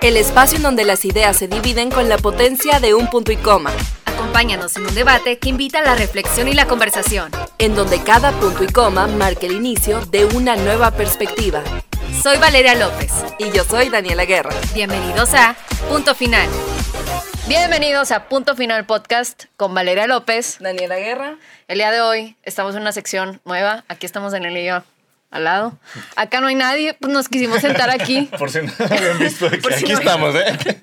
el espacio en donde las ideas se dividen con la potencia de un punto y coma, Acompáñanos en un debate que invita a la reflexión y la conversación. en donde cada punto y coma marca el inicio de una nueva perspectiva. Soy Valeria López. Y yo soy Daniela Guerra. Bienvenidos a Punto Final. Bienvenidos a Punto Final Podcast con Valeria López. Daniela Guerra. El día de hoy estamos en una sección nueva. Aquí estamos en el lío al lado. Acá no hay nadie, pues nos quisimos sentar aquí. Por si no habían visto, aquí, Por si no- estamos, ¿eh?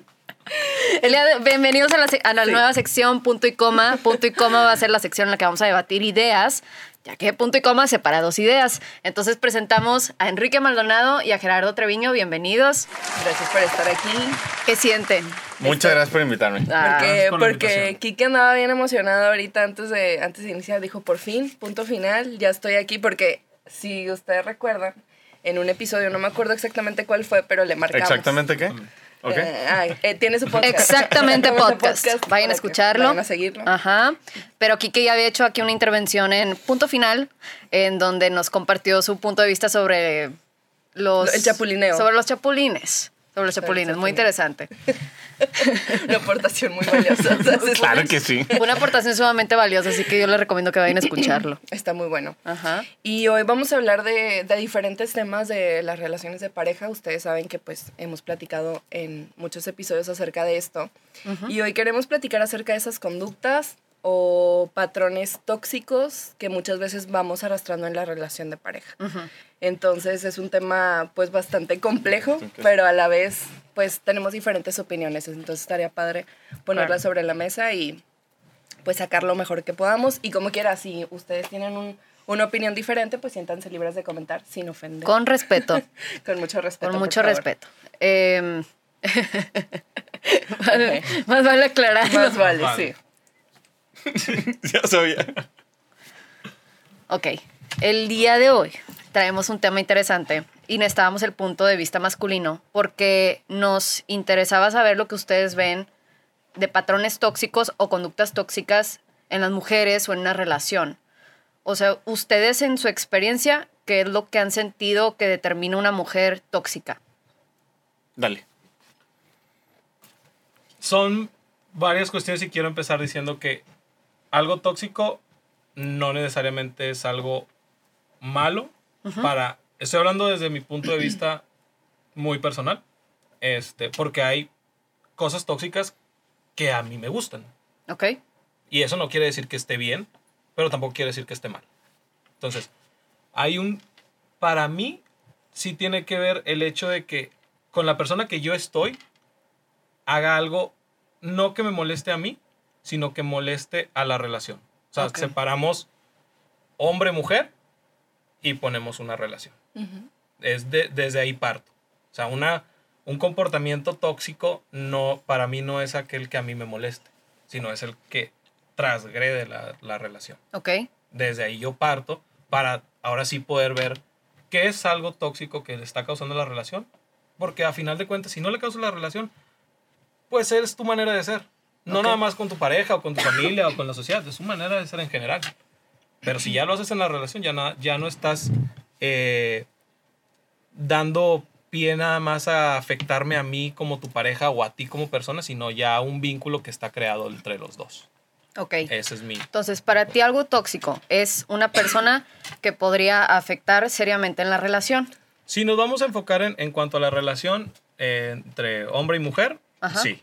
Bienvenidos a la, a la nueva sección Punto y Coma. Punto y Coma va a ser la sección en la que vamos a debatir ideas, ya que Punto y Coma separa dos ideas. Entonces presentamos a Enrique Maldonado y a Gerardo Treviño. Bienvenidos. Gracias por estar aquí. ¿Qué sienten? Muchas gracias por invitarme. Ah, Porque, la porque. Kike andaba bien emocionado ahorita antes de, antes de iniciar. Dijo, por fin, punto final, ya estoy aquí. Porque si ustedes recuerdan, en un episodio, no me acuerdo exactamente cuál fue, pero le marcamos. ¿Exactamente qué? ¿Ok? Eh, ay, eh, tiene su podcast. Exactamente podcast. Vayan a escucharlo. Vayan a seguirlo. Ajá. Pero Kike ya había hecho aquí una intervención en Punto Final, en donde nos compartió su punto de vista sobre los... El chapulineo. Sobre los chapulines. Sobre los chapulines. Muy interesante. Una aportación muy valiosa. O sea, es- Claro que sí. Una aportación sumamente valiosa, así que yo les recomiendo que vayan a escucharlo. Está muy bueno. Ajá. Y hoy vamos a hablar de, de diferentes temas de las relaciones de pareja. Ustedes saben que pues hemos platicado en muchos episodios acerca de esto. Y hoy queremos platicar acerca de esas conductas o patrones tóxicos que muchas veces vamos arrastrando en la relación de pareja. Entonces es un tema pues bastante complejo, pero a la vez pues tenemos diferentes opiniones. Entonces estaría padre ponerla Claro. sobre la mesa y pues sacar lo mejor que podamos. Y como quiera, si ustedes tienen un- una opinión diferente, pues siéntanse libres de comentar sin ofender. Con respeto. Con mucho respeto. Con mucho respeto. Em, vale- Más vale aclarar. Más vale, Vale. sí. Ya sabía. Ok, el día de hoy traemos un tema interesante y necesitábamos el punto de vista masculino porque nos interesaba saber lo que ustedes ven de patrones tóxicos o conductas tóxicas en las mujeres o en una relación. O sea, ustedes en su experiencia, ¿qué es lo que han sentido que determina una mujer tóxica? Dale. Son varias cuestiones y quiero empezar diciendo que algo tóxico no necesariamente es algo malo para estoy hablando desde mi punto de vista muy personal este porque hay cosas tóxicas que a mí me gustan. ¿Ok? y eso no quiere decir que esté bien pero tampoco quiere decir que esté mal. Entonces hay un para mí sí tiene que ver el hecho de que con la persona que yo estoy haga algo no que me moleste a mí, sino que moleste a la relación. O sea, separamos hombre-mujer y ponemos una relación. Es de- desde ahí parto. O sea, una, un comportamiento tóxico no, para mí no es aquel que a mí me moleste, sino es el que transgrede la, la relación. ¿Ok? Desde ahí yo parto para ahora sí poder ver qué es algo tóxico que le está causando la relación. Porque a final de cuentas, si no le causa la relación, pues es tu manera de ser. No nada más con tu pareja o con tu familia o con la sociedad, es tu manera de ser en general. Pero si ya lo haces en la relación, ya, na- ya no estás eh, dando pie nada más a afectarme a mí como tu pareja o a ti como persona, sino ya un vínculo que está creado entre los dos. Ok. Ese es mi... Entonces, para ti algo tóxico es una persona que podría afectar seriamente en la relación. Si nos vamos a enfocar en, en cuanto a la relación eh, entre hombre y mujer, Ajá. sí.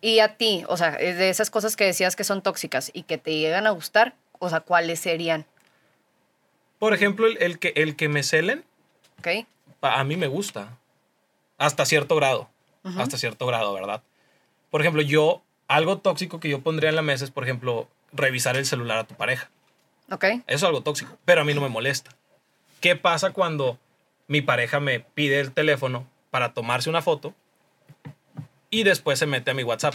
Y a ti, o sea, de esas cosas que decías que son tóxicas y que te llegan a gustar, o sea, ¿cuáles serían? Por ejemplo, el, el que, el que me celen, ¿Ok? pa- a mí me gusta. Hasta cierto grado. Hasta cierto grado, ¿verdad? Por ejemplo, yo, algo tóxico que yo pondría en la mesa es, por ejemplo, revisar el celular a tu pareja. ¿Ok? Eso es algo tóxico, pero a mí no me molesta. ¿Qué pasa cuando mi pareja me pide el teléfono para tomarse una foto y después se mete a mi WhatsApp?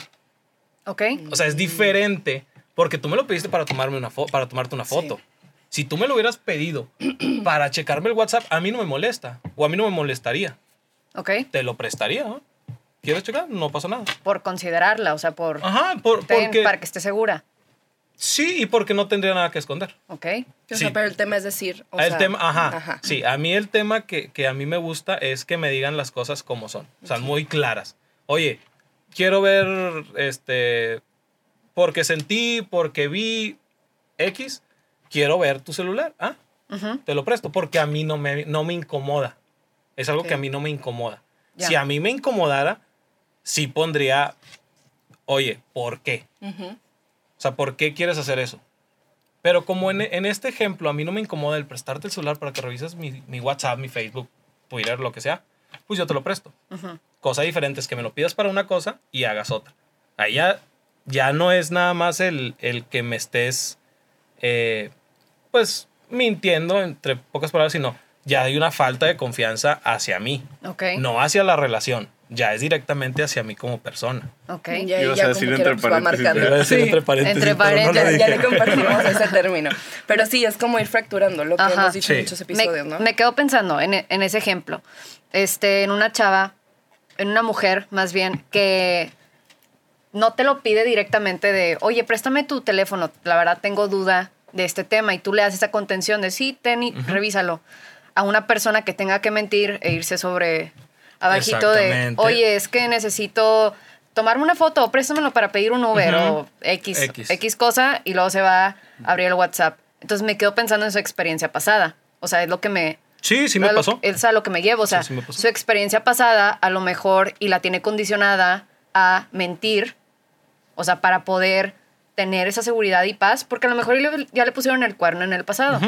¿Ok? O sea, es diferente porque tú me lo pediste para, tomarme una para tomarte una foto. Si tú me lo hubieras pedido para checarme el WhatsApp, a mí no me molesta o a mí no me molestaría. ¿Ok? Te lo prestaría. ¿no? ¿Quieres checar? No pasa nada. Por considerarla, o sea, por... Ajá, por- ten- porque... Para que esté segura. Sí, y porque no tendría nada que esconder. ¿Ok? O Sí. sea, pero el tema es decir. o el sea, tema, ajá, Sí, a mí el tema que, que a mí me gusta es que me digan las cosas como son. O sea, muy claras. Oye, quiero ver, este, porque sentí, porque vi X, quiero ver tu celular. Ah, te lo presto, porque a mí no me, no me incomoda. Es algo que a mí no me incomoda. Si a mí me incomodara, sí pondría, oye, ¿por qué? O sea, ¿por qué quieres hacer eso? Pero como en, en este ejemplo a mí no me incomoda el prestarte el celular para que revises mi, mi WhatsApp, mi Facebook, Twitter, lo que sea, pues yo te lo presto. Cosa diferente es que me lo pidas para una cosa y hagas otra. Ahí ya, ya no es nada más el, el que me estés, eh, pues, mintiendo, entre pocas palabras, sino ya hay una falta de confianza hacia mí, Ok. no hacia la relación, ya es directamente hacia mí como persona. Ok. Ya, Ibas ya a decir entre va paréntesis, marcando. Iba a decir Sí. entre paréntesis, Entre no paréntesis. Ya, ya le compartimos ese término. Pero sí, es como ir fracturando lo que Ajá. hemos dicho Sí. en muchos me, episodios, ¿no? me quedo pensando en, en ese ejemplo. Este, en una chava, en una mujer más bien, que no te lo pide directamente de, oye, préstame tu teléfono, la verdad tengo duda de este tema y tú le das esa contención de, sí, ten y revísalo. A una persona que tenga que mentir e irse sobre abajito de, oye, es que necesito tomarme una foto, préstamelo para pedir un Uber Ujú. o X, X. X cosa y luego se va a abrir el WhatsApp. Entonces me quedo pensando en su experiencia pasada. O sea, es lo que me, Sí, sí me lo- pasó. Es a lo que me llevo. O sea, Sí, sí su experiencia pasada a lo mejor y la tiene condicionada a mentir. O sea, para poder tener esa seguridad y paz, porque a lo mejor ya le- pusieron el cuerno en el pasado.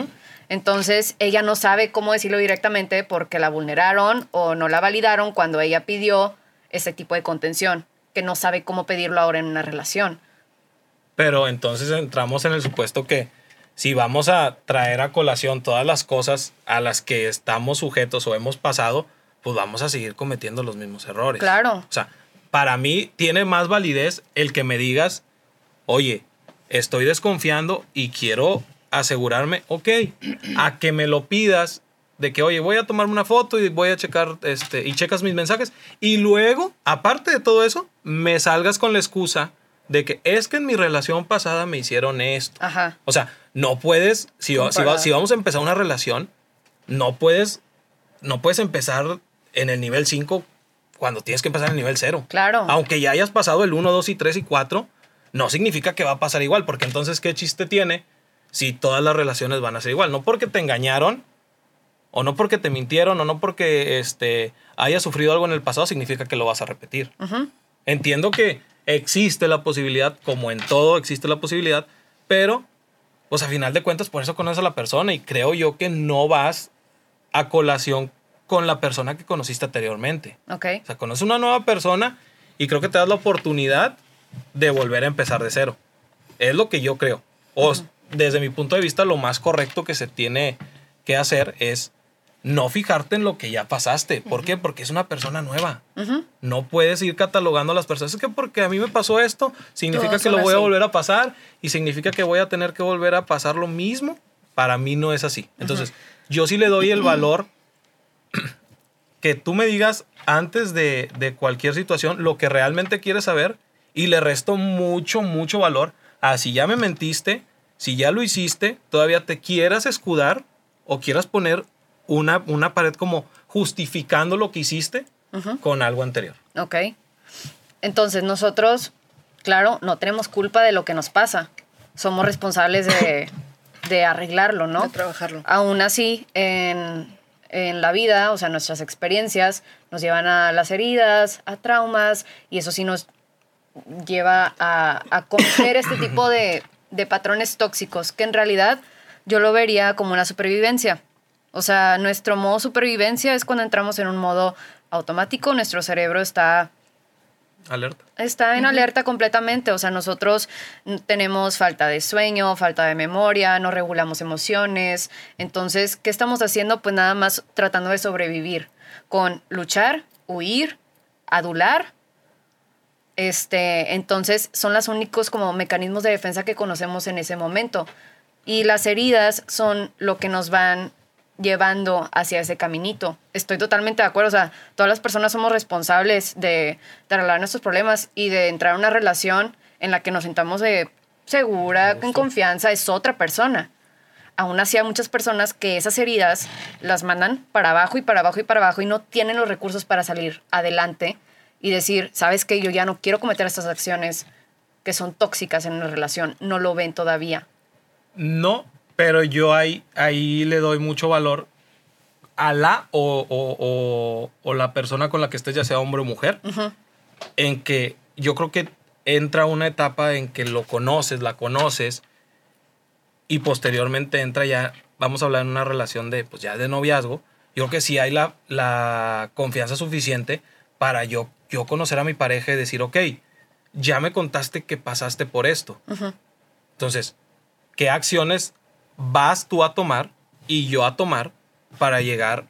Entonces, ella no sabe cómo decirlo directamente porque la vulneraron o no la validaron cuando ella pidió ese tipo de contención, que no sabe cómo pedirlo ahora en una relación. Pero entonces entramos en el supuesto que si vamos a traer a colación todas las cosas a las que estamos sujetos o hemos pasado, pues vamos a seguir cometiendo los mismos errores. Claro. O sea, para mí tiene más validez el que me digas, oye, estoy desconfiando y quiero asegurarme, ok, a que me lo pidas de que, oye, voy a tomarme una foto y voy a checar, este, y checas mis mensajes. Y luego, aparte de todo eso, me salgas con la excusa de que es que en mi relación pasada me hicieron esto. Ajá. O sea, no puedes, si, va- si, va- Comparar. si vamos a empezar una relación, no puedes, no puedes empezar en el nivel 5 cuando tienes que empezar en el nivel 0. Claro. Aunque ya hayas pasado el 1, 2 y 3 y 4, no significa que va a pasar igual, porque entonces, ¿qué chiste tiene si todas las relaciones van a ser igual? No porque te engañaron, o no porque te mintieron, o no porque este, hayas sufrido algo en el pasado, significa que lo vas a repetir. Entiendo que existe la posibilidad, como en todo existe la posibilidad, pero pues a final de cuentas por eso conoces a la persona y creo yo que no vas a colación con la persona que conociste anteriormente. Ok. O sea, conoces una nueva persona y creo que te das la oportunidad de volver a empezar de cero. Es lo que yo creo. O desde mi punto de vista, lo más correcto que se tiene que hacer es no fijarte en lo que ya pasaste. ¿Por qué? Porque es una persona nueva. No puedes ir catalogando a las personas. Es que porque a mí me pasó esto, significa Todos que lo voy a volver a pasar y significa que voy a tener que volver a pasar lo mismo. Para mí no es así. Entonces, yo sí le doy el valor que tú me digas antes de, de cualquier situación lo que realmente quieres saber y le resto mucho, mucho valor a si ya me mentiste, si ya lo hiciste, todavía te quieras escudar o quieras poner una, una pared como justificando lo que hiciste con algo anterior. Ok. Entonces nosotros, claro, no tenemos culpa de lo que nos pasa. Somos responsables de, de arreglarlo, ¿no? De trabajarlo. Aún así, en, en la vida, o sea, nuestras experiencias nos llevan a las heridas, a traumas, y eso sí nos lleva a, a cometer este tipo de, de patrones tóxicos, que en realidad yo lo vería como una supervivencia. O sea, nuestro modo supervivencia es cuando entramos en un modo automático, nuestro cerebro está Alerta. está en alerta completamente. O sea, nosotros tenemos falta de sueño, falta de memoria, no regulamos emociones. Entonces, ¿qué estamos haciendo? Pues nada más tratando de sobrevivir con luchar, huir, adular. Este, entonces, son los únicos como mecanismos de defensa que conocemos en ese momento. Y las heridas son lo que nos van llevando hacia ese caminito. Estoy totalmente de acuerdo. O sea, todas las personas somos responsables de, de arreglar nuestros problemas y de entrar a una relación en la que nos sintamos de segura, en confianza, es otra persona. Aún así hay muchas personas que esas heridas las mandan para abajo y para abajo y para abajo y no tienen los recursos para salir adelante y decir, sabes que yo ya no quiero cometer estas acciones que son tóxicas en una relación, no lo ven todavía. No, pero yo ahí, ahí le doy mucho valor a la o, o- o- o la persona con la que estés, ya sea hombre o mujer, en que yo creo que entra una etapa en que lo conoces, la conoces, y posteriormente entra ya, vamos a hablar en una relación de, pues ya de noviazgo, yo creo que sí hay la, la confianza suficiente para yo, yo conocer a mi pareja y decir, ok, ya me contaste que pasaste por esto. Entonces, ¿qué acciones vas tú a tomar y yo a tomar para llegar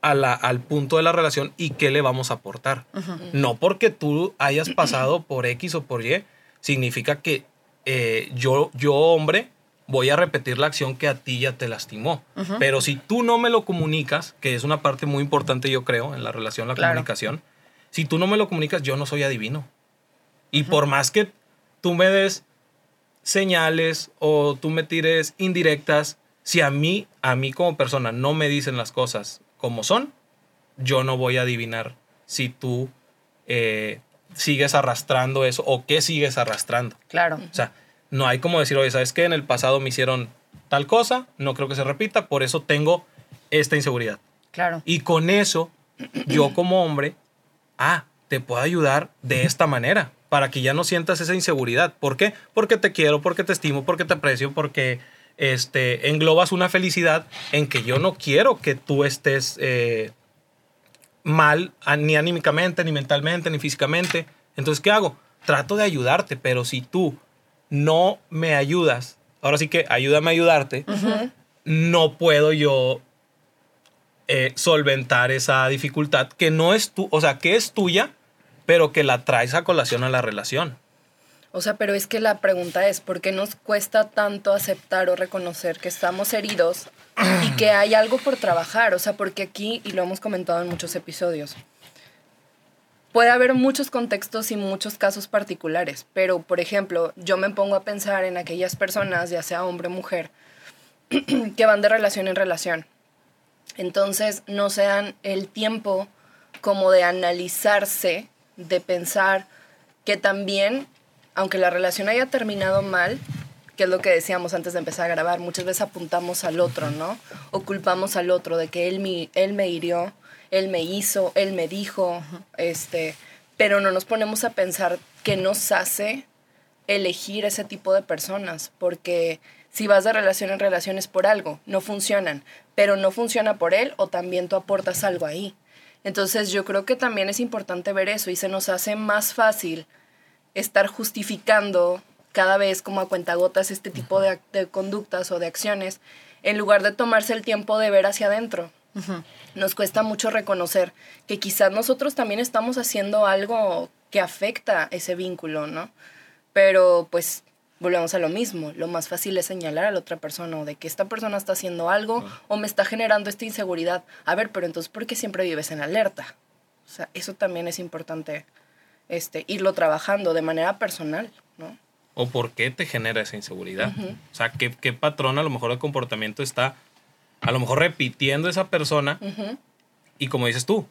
a la- al punto de la relación y qué le vamos a aportar? No porque tú hayas pasado por X o por Y, significa que eh, yo, yo, hombre, voy a repetir la acción que a ti ya te lastimó. Pero si tú no me lo comunicas, que es una parte muy importante, yo creo, en la relación, la Claro. comunicación, si tú no me lo comunicas, yo no soy adivino. Y por más que tú me des señales o tú me tires indirectas, si a mí, a mí como persona no me dicen las cosas como son, yo no voy a adivinar si tú eh, sigues arrastrando eso o qué sigues arrastrando. Claro. O sea, no hay como decir, oye, ¿sabes qué? En el pasado me hicieron tal cosa, no creo que se repita, por eso tengo esta inseguridad. Claro. Y con eso, yo como hombre, ah, te puedo ayudar de esta manera, para que ya no sientas esa inseguridad. ¿Por qué? Porque te quiero, porque te estimo, porque te aprecio, porque este, englobas una felicidad en que yo no quiero que tú estés eh, mal, ni anímicamente, ni mentalmente, ni físicamente. Entonces, ¿qué hago? Trato de ayudarte, pero si tú no me ayudas, ahora sí que ayúdame a ayudarte, no puedo yo eh, solventar esa dificultad que no es tu, o sea, que es tuya, pero que la traes a colación a la relación. O sea, pero es que la pregunta es, ¿por qué nos cuesta tanto aceptar o reconocer que estamos heridos y que hay algo por trabajar? O sea, porque aquí, y lo hemos comentado en muchos episodios, puede haber muchos contextos y muchos casos particulares, pero, por ejemplo, yo me pongo a pensar en aquellas personas, ya sea hombre o mujer, que van de relación en relación. Entonces, no se dan el tiempo como de analizarse, de pensar que también, aunque la relación haya terminado mal, que es lo que decíamos antes de empezar a grabar, muchas veces apuntamos al otro, ¿no? O culpamos al otro de que él, mi, él me hirió, él me hizo, él me dijo, este, pero no nos ponemos a pensar qué nos hace elegir ese tipo de personas, porque si vas de relación en relación es por algo, no funcionan, pero no funciona por él o también tú aportas algo ahí. Entonces yo creo que también es importante ver eso y se nos hace más fácil estar justificando cada vez como a cuentagotas este tipo de, conductas o de acciones en lugar de tomarse el tiempo de ver hacia adentro. Nos cuesta mucho reconocer que quizás nosotros también estamos haciendo algo que afecta ese vínculo, ¿no? Pero pues volvemos a lo mismo, lo más fácil es señalar a la otra persona o de que esta persona está haciendo algo o me está generando esta inseguridad. A ver, pero entonces, ¿por qué siempre vives en alerta? O sea, eso también es importante este, irlo trabajando de manera personal, ¿no? ¿O por qué te genera esa inseguridad? O sea, ¿qué, qué patrón a lo mejor de comportamiento está a lo mejor repitiendo esa persona? Y como dices tú,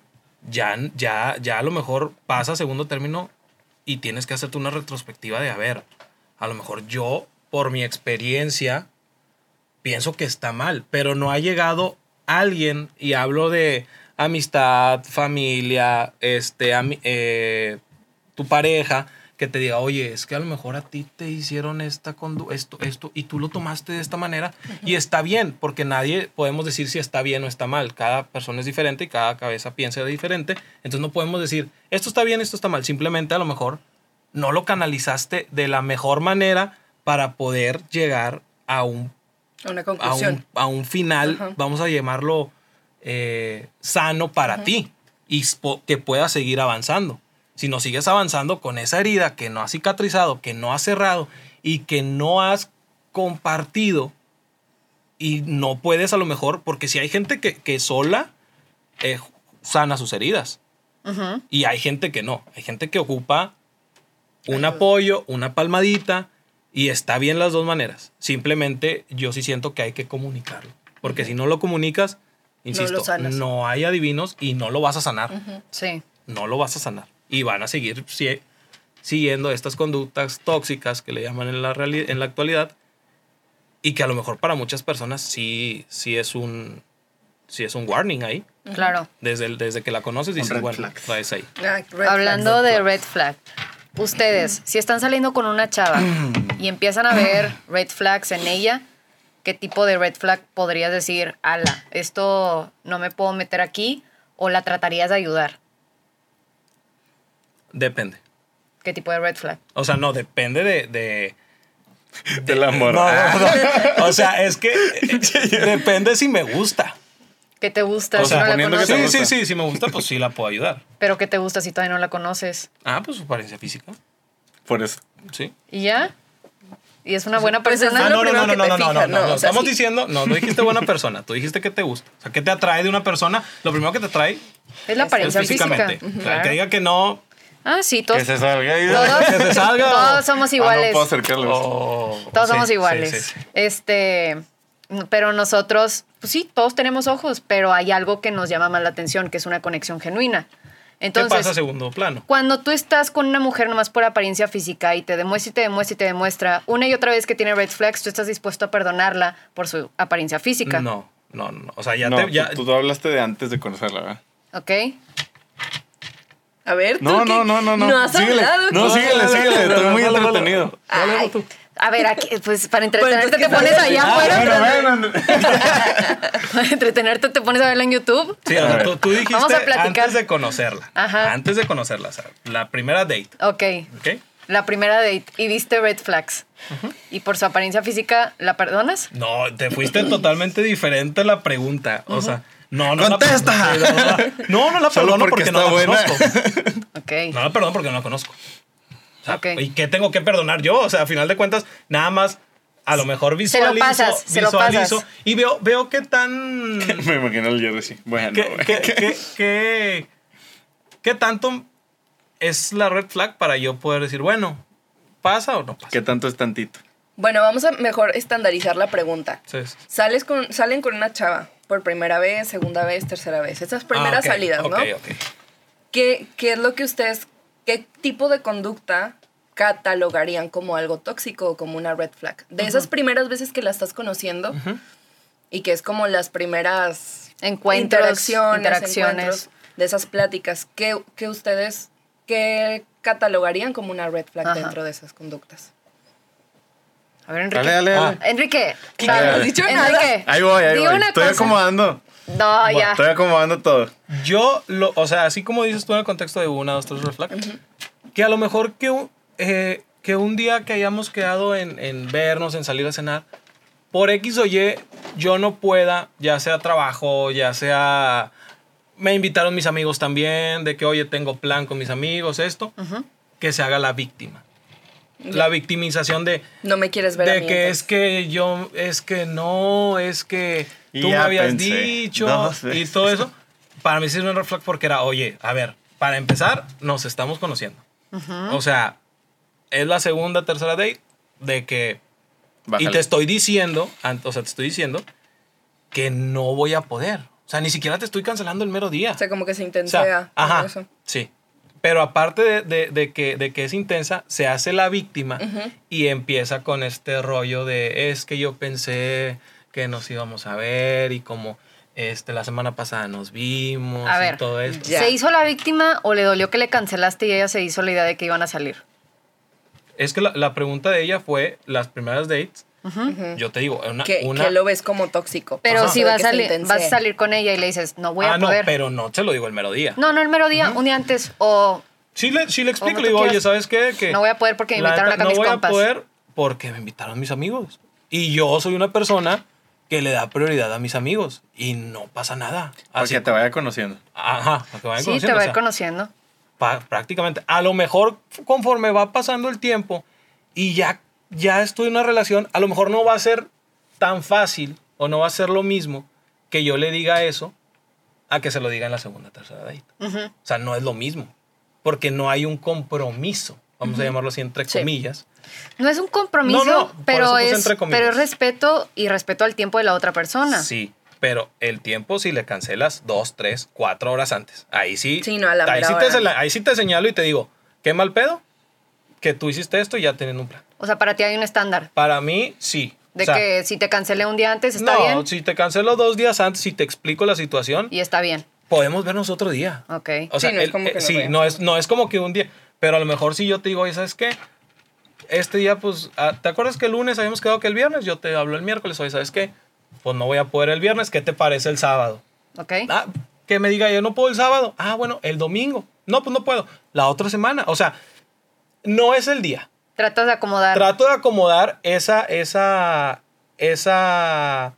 ya, ya, ya a lo mejor pasa a segundo término y tienes que hacerte una retrospectiva de, a ver, a lo mejor yo, por mi experiencia, pienso que está mal, pero no ha llegado alguien, y hablo de amistad, familia, este, ami- eh, tu pareja, que te diga, oye, es que a lo mejor a ti te hicieron esta esto, esto, y tú lo tomaste de esta manera, y está bien, porque nadie podemos decir si está bien o está mal. Cada persona es diferente y cada cabeza piensa diferente. Entonces no podemos decir, esto está bien, esto está mal. Simplemente a lo mejor no lo canalizaste de la mejor manera para poder llegar a un Una a un, a un final, Ajá. vamos a llamarlo eh, sano para ti y que puedas seguir avanzando. Si no sigues avanzando con esa herida que no has cicatrizado, que no has cerrado y que no has compartido y no puedes a lo mejor, porque si hay gente que, que sola eh, sana sus heridas y hay gente que no, hay gente que ocupa un apoyo, una palmadita y está bien las dos maneras. Simplemente yo sí siento que hay que comunicarlo. Porque si no lo comunicas, insisto, no, hay adivinos y no lo vas a sanar. Sí. No lo vas a sanar. y van a seguir si- siguiendo estas conductas tóxicas que le llaman en la, reali- en la actualidad y que a lo mejor para muchas personas sí, sí, es, un, sí es un warning ahí. Claro. Desde, el- desde que la conoces dices, bueno, traes ahí. Ah, red Hablando de red flag, ustedes, si están saliendo con una chava y empiezan a ver red flags en ella, ¿qué tipo de red flag podrías decir, ala, esto no me puedo meter aquí o la tratarías de ayudar? Depende. ¿Qué tipo de red flag? O sea, no, depende de... de Del amor. No, no, no. O sea, es que eh, depende si me gusta. ¿Qué te gusta O si sea, no la poniendo que te Sí, conoces? gusta. sí, sí, si me gusta, pues sí la puedo ayudar. Pero ¿qué te gusta si todavía no la conoces? Ah, pues su apariencia física. Por eso. Sí. ¿Y ya? ¿Y es una buena Pues es persona? Ah, Ah, no, no, no, no, que no, no, no, no, Estamos sí. diciendo, no, no dijiste buena persona, tú dijiste que te gusta. O sea, ¿qué te atrae de una persona? Lo primero que te atrae Es la es apariencia física. físicamente. Ujú, O sea, claro. que diga que no. Ah, sí, todos, Que se salga y todos, que se salga todos somos Ah, iguales. no puedo acercarlos. o- Todos sí, somos sí, iguales. sí, sí. Este, pero nosotros, pues sí, todos tenemos ojos, pero hay algo que nos llama más la atención, que es una conexión genuina. ¿Qué pasa a Entonces, segundo plano? cuando tú estás con una mujer nomás por apariencia física y te demuestra y te demuestra y te demuestra una y otra vez que tiene red flags, tú estás dispuesto a perdonarla por su apariencia física. No, no, no. O sea, ya no, te. Ya, tú, tú hablaste de antes de conocerla, ¿verdad? ¿Ok? A ver, ¿tú No, no, no, no, no. No has síguele. hablado. No, ¿qué? síguele, síguele. Estoy muy entretenido. A ver, aquí, pues para entretenerte Pues, te pones allá Ah, afuera. bueno, bueno. Para entretenerte te pones a verla en YouTube. sí, o sea, tú, tú dijiste Vamos a platicar. antes de conocerla. Ajá. Antes de conocerla, o sea, la primera date. Ok. ¿Ok? La primera date y viste red flags. Y por su apariencia física, ¿la perdonas? No, te fuiste totalmente diferente a la pregunta. O sea, no, no. ¡Contesta! La, no, no la Solo perdono porque porque, no la buena. conozco. Ok. No la perdono porque no la conozco. Sea. ¿Y qué tengo que perdonar yo? O sea, a final de cuentas, nada más a lo mejor Se visualizo, lo pasas, se lo visualizo pasas. y veo, veo qué tan... Me imagino el Jerry sí. Bueno, qué, güey. qué- qué- qué- qué tanto es la red flag para yo poder decir, bueno, ¿pasa o no pasa? ¿Qué tanto es tantito? Bueno, vamos a mejor estandarizar la pregunta. Sales con, salen con una chava por primera vez, segunda vez, tercera vez. Esas primeras ah, salidas, ¿no? Ok, ok. ¿Qué, ¿Qué es lo que ustedes, qué tipo de conducta catalogarían como algo tóxico o como una red flag? De esas primeras veces que la estás conociendo y que es como las primeras Encuentros, interacciones, interacciones. encuentros, de esas pláticas, ¿qué, qué ustedes qué catalogarían como una red flag Ajá. dentro de esas conductas? A ver, Enrique. Dale, dale, dale. Enrique. ¿Qué? dale. Has dicho nada. Enrique. Ahí voy, ahí voy. una Estoy cosa. acomodando. No, ya. Estoy acomodando todo. Yo, lo, o sea, así como dices tú en el contexto de una, dos, tres red flag, que a lo mejor que, eh, que un día que hayamos quedado en, en vernos, en salir a cenar, por X o Y, yo no pueda, ya sea trabajo, ya sea... Me invitaron mis amigos también, de que, oye, tengo plan con mis amigos, esto, que se haga la víctima. La victimización de, No me quieres ver a de mí, que entonces. es que yo, es que no, es que Y tú me habías pensé dicho y todo eso. Para mí sí es un red flag porque era, oye, a ver, para empezar, nos estamos conociendo. O sea, es la segunda, tercera date de que... Y te estoy diciendo, o sea, te estoy diciendo que no voy a poder. O sea, ni siquiera te estoy cancelando el mero día. O sea, como que se O intensea. sea, con ajá, eso. sí. Pero aparte de, de- de que, de que es intensa, se hace la víctima y empieza con este rollo de es que yo pensé que nos íbamos a ver y como este, la semana pasada nos vimos A y ver, todo esto. Ya. ¿Se hizo la víctima o le dolió que le cancelaste y ella se hizo la idea de que iban a salir? Es que la, la pregunta de ella fue las primeras dates. Yo te digo, una... Que, una que lo ves como tóxico. Pero Ajá. si vas a, vas a salir con ella y le dices, no voy ah, a no, poder. pero no te lo digo el mero día. No, no el mero día, un día antes. O Sí le, sí le explico, le digo, oye. ¿sabes qué? Que No voy a poder porque me invitaron acá mis No voy compas. a poder porque me invitaron mis amigos. Y yo soy una persona que le da prioridad a mis amigos. Y no pasa nada. Así que te vaya conociendo. Ajá, para que vayan sí, te conociendo, va o a ir sea, conociendo. Prácticamente. A lo mejor conforme va pasando el tiempo y ya, ya estoy en una relación, a lo mejor no va a ser tan fácil o no va a ser lo mismo que yo le diga eso a que se lo diga en la segunda tercera date. Ujú. O sea, no es lo mismo. Porque no hay un compromiso, vamos a llamarlo así entre Sí. comillas. No es un compromiso, No, no, pero, es, pero es respeto y respeto al tiempo de la otra persona. Sí. Pero el tiempo, si le cancelas dos, tres, cuatro horas antes, ahí sí. Sí, no, a la ahí, sí te, ahí sí te señalo y te digo, qué mal pedo que tú hiciste esto y ya teniendo un plan. O sea, para ti hay un estándar. Para mí, sí. De O sea, que si te cancelé un día antes, está no, bien. si te cancelo dos días antes y te explico la situación, Y está bien. podemos vernos otro día. Ok. O sea, Sí, no es como eh, que sí, no es, no es como que un día. Pero a lo mejor si yo te digo, oye, ¿sabes qué? Este día, pues, ah, ¿te acuerdas que el lunes habíamos quedado que el viernes? Yo te hablo el miércoles, oye, ¿sabes qué? Pues no voy a poder el viernes, ¿qué te parece el sábado? Ok. Ah, que me diga, yo no puedo el sábado. Ah, bueno, el domingo. No, pues no puedo. La otra semana. O sea, no es el día. Tratas de acomodar. Trato de acomodar esa, esa, esa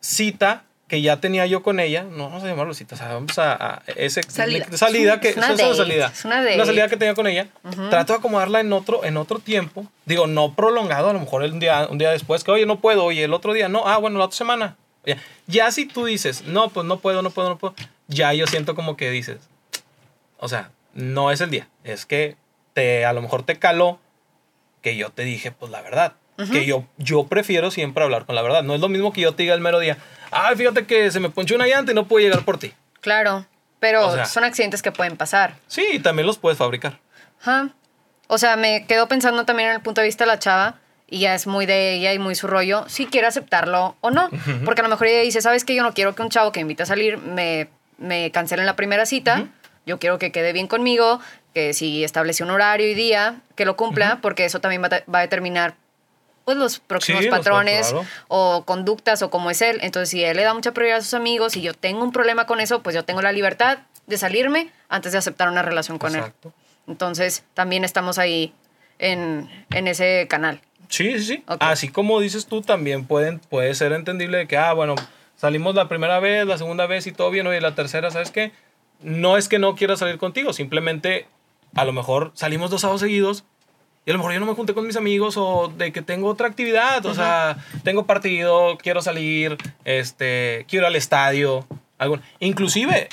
cita que ya tenía yo con ella. No vamos a llamarlo cita, o sea, vamos a, a ese Salida. salida que Es una es una date, salida. es una. Una salida que tenía con ella. Trato de acomodarla en otro, en otro tiempo. Digo, no prolongado, a lo mejor un día, un día después, que oye, no puedo, oye, el otro día, no, ah, bueno, la otra semana. Ya, ya si tú dices, no, pues no puedo, no puedo, no puedo, ya yo siento como que dices, o sea, no es el día, es que te, a lo mejor te caló que yo te dije, pues la verdad. Que yo, yo prefiero siempre hablar con la verdad. No es lo mismo que yo te diga el mero día, ay, fíjate que se me ponchó una llanta y no puedo llegar por ti. Claro. Pero O sea- son accidentes que pueden pasar. Sí, y también los puedes fabricar. Ajá. O sea, me quedo pensando también en el punto de vista de la chava, y ya es muy de ella y muy su rollo, si quiere aceptarlo o no. Porque a lo mejor ella dice, ¿sabes qué? Yo no quiero que un chavo que me invite a salir me, me cancele en la primera cita. Yo quiero que quede bien conmigo, que si establece un horario y día, que lo cumpla, porque eso también va, va a determinar pues los próximos Sí, los patrones claro. o conductas o cómo es él. Entonces, si él le da mucha prioridad a sus amigos y yo tengo un problema con eso, pues yo tengo la libertad de salirme antes de aceptar una relación con él. Entonces, también estamos ahí en, en ese canal. Sí, sí, sí. Así como dices tú, también pueden, puede ser entendible de que, ah, bueno, salimos la primera vez, la segunda vez y todo bien, oye, la tercera, ¿sabes qué? No es que no quiera salir contigo, simplemente a lo mejor salimos dos sábados seguidos y a lo mejor yo no me junté con mis amigos o de que tengo otra actividad, o sea, tengo partido, quiero salir, este, quiero ir al estadio, algún, inclusive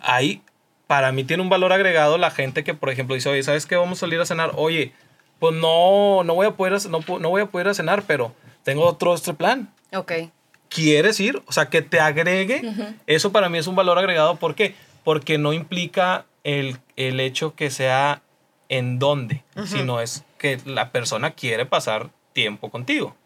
ahí para mí tiene un valor agregado la gente que, por ejemplo, dice, oye, ¿sabes qué? Vamos a salir a cenar. Oye, pues no, no voy a poder, no, no voy a poder ir a cenar, pero tengo otro, otro plan. Ok. ¿Quieres ir? O sea, que te agregue. Eso para mí es un valor agregado. ¿Por qué? Porque no implica el, el hecho que sea en dónde, sino es que la persona quiere pasar tiempo contigo.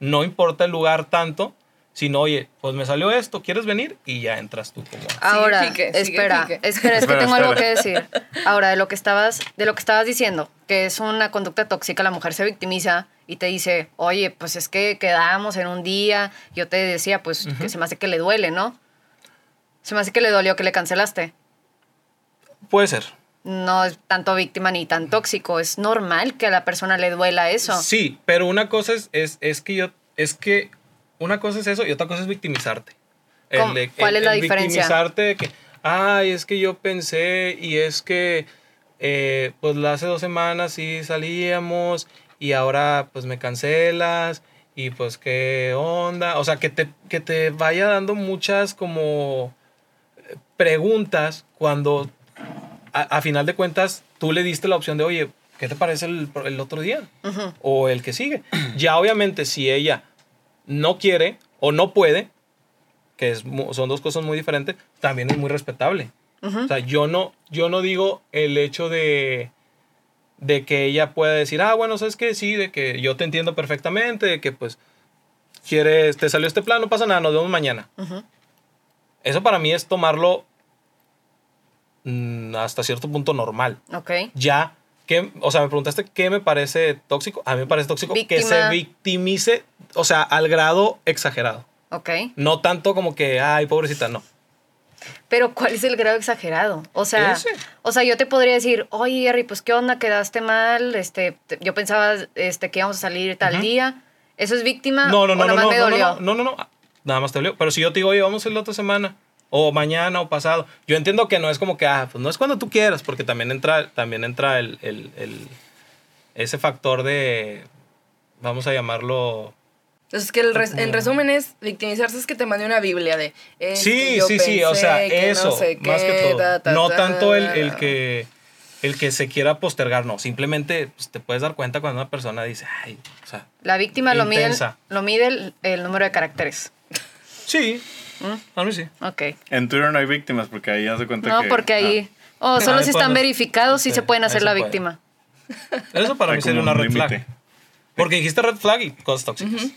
No importa el lugar tanto, sino, oye, pues me salió esto, ¿quieres venir? Y ya entras tú como... Ahora, sigue espera, espera, es que tengo algo que decir. Ahora, de lo que estabas, de lo que estabas diciendo, que es una conducta tóxica, la mujer se victimiza y te dice, oye, pues es que quedamos en un día, yo te decía, pues que se me hace que le duele, ¿no? Se me hace que le dolió que le cancelaste. Puede ser. No es tanto víctima ni tan tóxico, es normal que a la persona le duela eso. Sí, pero una cosa es, es, es que yo, es que una cosa es eso y otra cosa es victimizarte. ¿Cómo? ¿Cuál es la diferencia? Victimizarte de que, ay, es que yo pensé y es que, eh, pues hace dos semanas sí salíamos y ahora pues me cancelas y pues qué onda. O sea, que te, que te vaya dando muchas como preguntas cuando a, a final de cuentas tú le diste la opción de, oye, ¿qué te parece el, el otro día? O el que sigue. Ya obviamente si ella no quiere o no puede, que es, son dos cosas muy diferentes, también es muy respetable. O sea, yo no, yo no digo el hecho de, de que ella pueda decir, ah, bueno, sabes que sí, de que yo te entiendo perfectamente, de que pues quieres, te salió este plan, no pasa nada, nos vemos mañana. Eso para mí es tomarlo mm, hasta cierto punto normal. Ok. Ya, que, o sea, me preguntaste qué me parece tóxico. A mí me parece tóxico que se victimice, o sea, al grado exagerado. Ok. No tanto como que, ay, pobrecita, no. Pero ¿cuál es el grado exagerado? O sea, Ese. o sea, yo te podría decir, oye, Harry, pues qué onda, quedaste mal, este, te- yo pensaba este, que íbamos a salir tal día. ¿Eso es víctima? No, no, ¿O no, no, nomás no, me no, dolió? no, no, no, no, nada más te dolió. Pero si yo te digo, oye, vamos a ir la otra semana, o mañana, o pasado, yo entiendo que no es como que, ah, pues no es cuando tú quieras, porque también entra, también entra el, el- el- ese factor de, vamos a llamarlo, Entonces, que el res- en resumen es victimizarse es que te mande una Biblia de. es Sí, yo sí, sí, o sea, pensé que no eso, sé más que qué, todo. ta, ta, no ta, tanto el, el que el que se quiera postergar, no, simplemente pues, te puedes dar cuenta cuando una persona dice, ay, o sea, La víctima lo mide, Intensa. lo mide el, el número de caracteres. Sí, a mí sí. Ok. En Twitter no hay víctimas porque ahí ya se cuenta No, que... porque ahí... Oh, solo Ahí si están podemos- verificados sí, sí, se pueden hacer la puede. víctima. Eso para Hay mí sería una un red flag. Porque dijiste red flag y cosas tóxicas.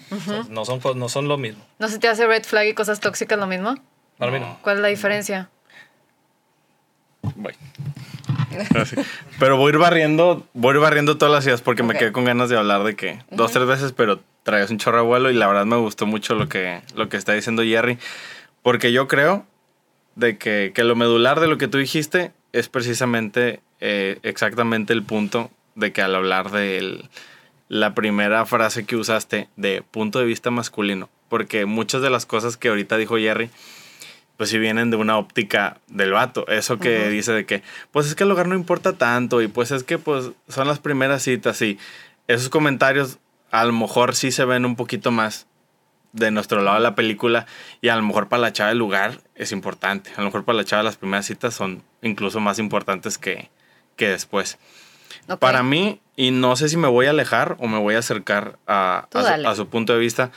No, son, no son lo mismo. ¿No se te hace red flag y cosas tóxicas lo mismo? Para mí no. ¿Cuál es la diferencia? Voy. Así. Pero voy a ir barriendo, voy a ir barriendo todas las ideas porque me quedé con ganas de hablar de que dos, tres veces, pero traes un chorro de vuelo y la verdad me gustó mucho lo que, lo que está diciendo Jerry. Porque yo creo de que, que lo medular de lo que tú dijiste es precisamente eh, exactamente el punto de que al hablar de la primera frase que usaste de punto de vista masculino, porque muchas de las cosas que ahorita dijo Jerry, pues si vienen de una óptica del vato. Eso que dice de que, pues es que el hogar no importa tanto y pues es que pues son las primeras citas y esos comentarios a lo mejor sí se ven un poquito más de nuestro lado de la película y a lo mejor para la chava del lugar es importante. A lo mejor para la chava las primeras citas son incluso más importantes que, que después. Para mí, y no sé si me voy a alejar o me voy a acercar a, a su- dale. a su punto de vista,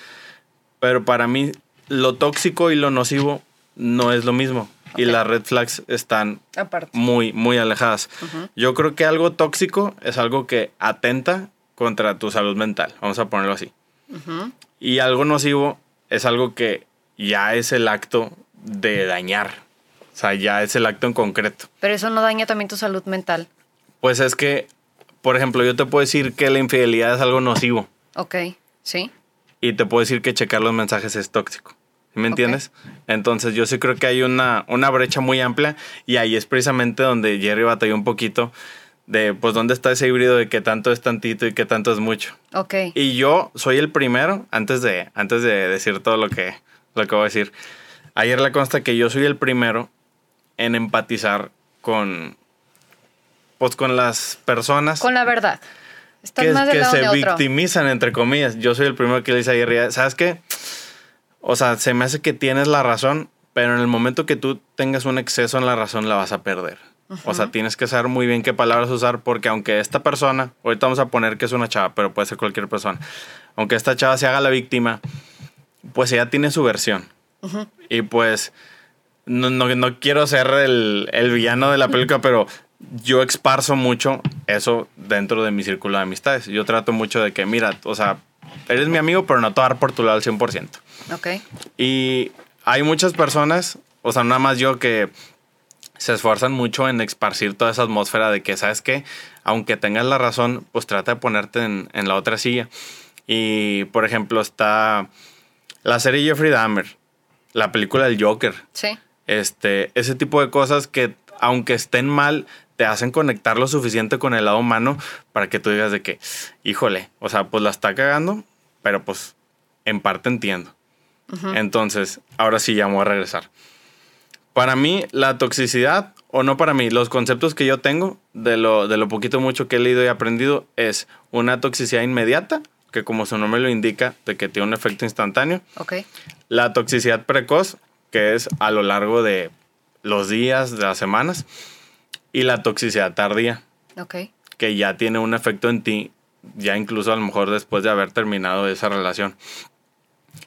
pero para mí lo tóxico y lo nocivo no es lo mismo. Y las red flags están Aparte. muy, muy alejadas. Yo creo que algo tóxico es algo que atenta contra tu salud mental, vamos a ponerlo así. Y algo nocivo es algo que ya es el acto de dañar. O sea, ya es el acto en concreto. Pero eso no daña también tu salud mental. Pues es que, por ejemplo, yo te puedo decir que la infidelidad es algo nocivo. Ok, ¿sí? y te puedo decir que checar los mensajes es tóxico. ¿Sí ¿Me entiendes? Entonces yo sí creo que hay una, una brecha muy amplia y ahí es precisamente donde Jerry batalló un poquito de pues dónde está ese híbrido de que tanto es tantito y que tanto es mucho. Ok. Y yo soy el primero, antes de, antes de decir todo lo que, lo que voy a decir, ayer le consta que yo soy el primero en empatizar con, pues con las personas Con la verdad. Estás que, más que se de otro. victimizan, entre comillas. Yo soy el primero que le dice a Jerry, ¿sabes qué? O sea, se me hace que tienes la razón, pero en el momento que tú tengas un exceso en la razón, la vas a perder. O sea, tienes que saber muy bien qué palabras usar, porque aunque esta persona, ahorita vamos a poner que es una chava, pero puede ser cualquier persona, aunque esta chava se haga la víctima, pues ella tiene su versión. Y pues, no, no, no quiero ser el, el villano de la película, pero yo esparzo mucho eso dentro de mi círculo de amistades. Yo trato mucho de que, mira, o sea, eres mi amigo, pero no te voy a dar por tu lado al 100%. Ok. Y hay muchas personas, o sea, nada más yo que se esfuerzan mucho en esparcir toda esa atmósfera de que, ¿sabes qué? Aunque tengas la razón, pues trata de ponerte en, en la otra silla. Y, por ejemplo, está la serie Jeffrey Dahmer, la película del Joker, Sí. este, ese tipo de cosas que, aunque estén mal, te hacen conectar lo suficiente con el lado humano para que tú digas de que, híjole, o sea, pues la está cagando, pero pues en parte entiendo. Entonces, ahora sí ya me voy a regresar. Para mí, la toxicidad, o no para mí, los conceptos que yo tengo de lo, de lo poquito mucho que he leído y aprendido es una toxicidad inmediata, que como su nombre lo indica, de que tiene un efecto instantáneo. Ok. La toxicidad precoz, que es a lo largo de los días, de las semanas. Y la toxicidad tardía, Ok. que ya tiene un efecto en ti, ya incluso a lo mejor después de haber terminado esa relación.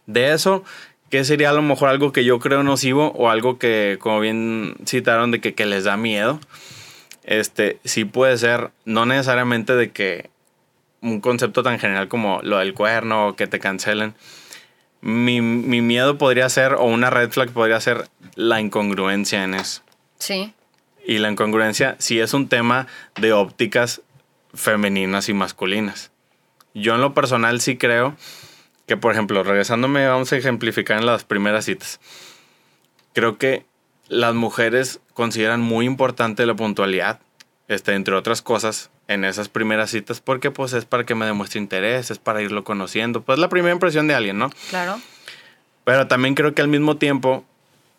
De eso, ¿qué sería a lo mejor algo que yo creo nocivo o algo que, como bien citaron, de que, que les da miedo? Este, sí puede ser, no necesariamente de que un concepto tan general como lo del cuerno o que te cancelen. Mi, mi miedo podría ser, o una red flag podría ser la incongruencia en eso. Sí. Y la incongruencia sí es un tema de ópticas femeninas y masculinas. Yo en lo personal sí creo que, por ejemplo, regresándome, vamos a ejemplificar en las primeras citas. Creo que las mujeres consideran muy importante la puntualidad, este, entre otras cosas, en esas primeras citas, porque pues es para que me demuestre interés, es para irlo conociendo, pues la primera impresión de alguien, ¿no? Claro. Pero también creo que al mismo tiempo,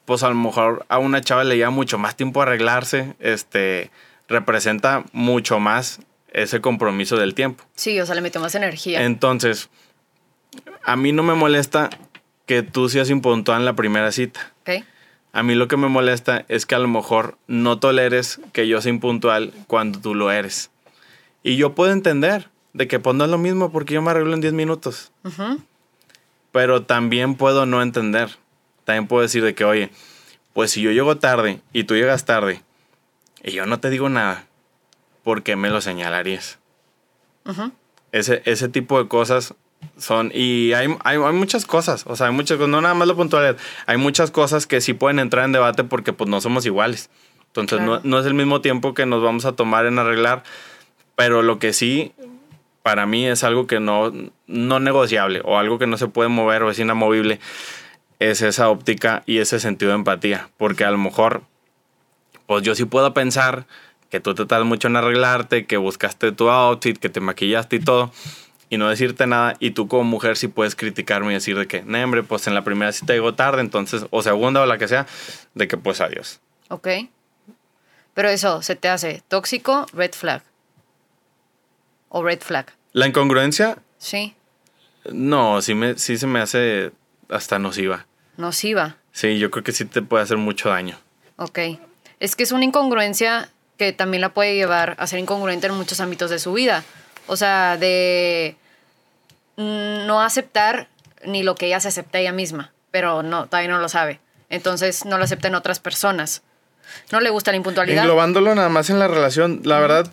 pues a lo mejor a una chava le lleva mucho más tiempo arreglarse, este, representa mucho más ese compromiso del tiempo. Sí, o sea, le metió más energía. Entonces, a mí no me molesta que tú seas impuntual en la primera cita. Ok. A mí lo que me molesta es que a lo mejor no toleres que yo sea impuntual cuando tú lo eres. Y yo puedo entender de que pues no es lo mismo porque yo me arreglo en 10 minutos. Ujú. Pero también puedo no entender también puedo decir de que, oye, pues si yo llego tarde y tú llegas tarde y yo no te digo nada, ¿por qué me lo señalarías? ese, ese tipo de cosas son, y hay, hay, hay, muchas cosas, o sea, hay muchas cosas, no nada más lo puntual, hay muchas cosas que sí pueden entrar en debate porque pues no somos iguales. Entonces no, no, es el mismo tiempo que nos vamos a tomar en arreglar, pero lo que sí para mí es algo que no, no negociable o algo que no se puede mover o es inamovible, es esa óptica y ese sentido de empatía. Porque a lo mejor, pues yo sí puedo pensar que tú te tardas mucho en arreglarte, que buscaste tu outfit, que te maquillaste y todo, y no decirte nada, y tú como mujer sí puedes criticarme y decir de que, no, hombre, pues en la primera te digo tarde, entonces, o segunda o la que sea, de que pues adiós. Ok. Pero eso, ¿se te hace tóxico, red flag? ¿O red flag? ¿La incongruencia? Sí. No, sí, me, sí se me hace hasta nociva. Nociva. Sí, yo creo que sí te puede hacer mucho daño. Ok. Es que es una incongruencia que también la puede llevar a ser incongruente en muchos ámbitos de su vida. O sea, de no aceptar ni lo que ella se acepta ella misma, pero no, todavía no lo sabe. Entonces no lo acepta en otras personas. No le gusta la impuntualidad. Englobándolo nada más en la relación, la verdad,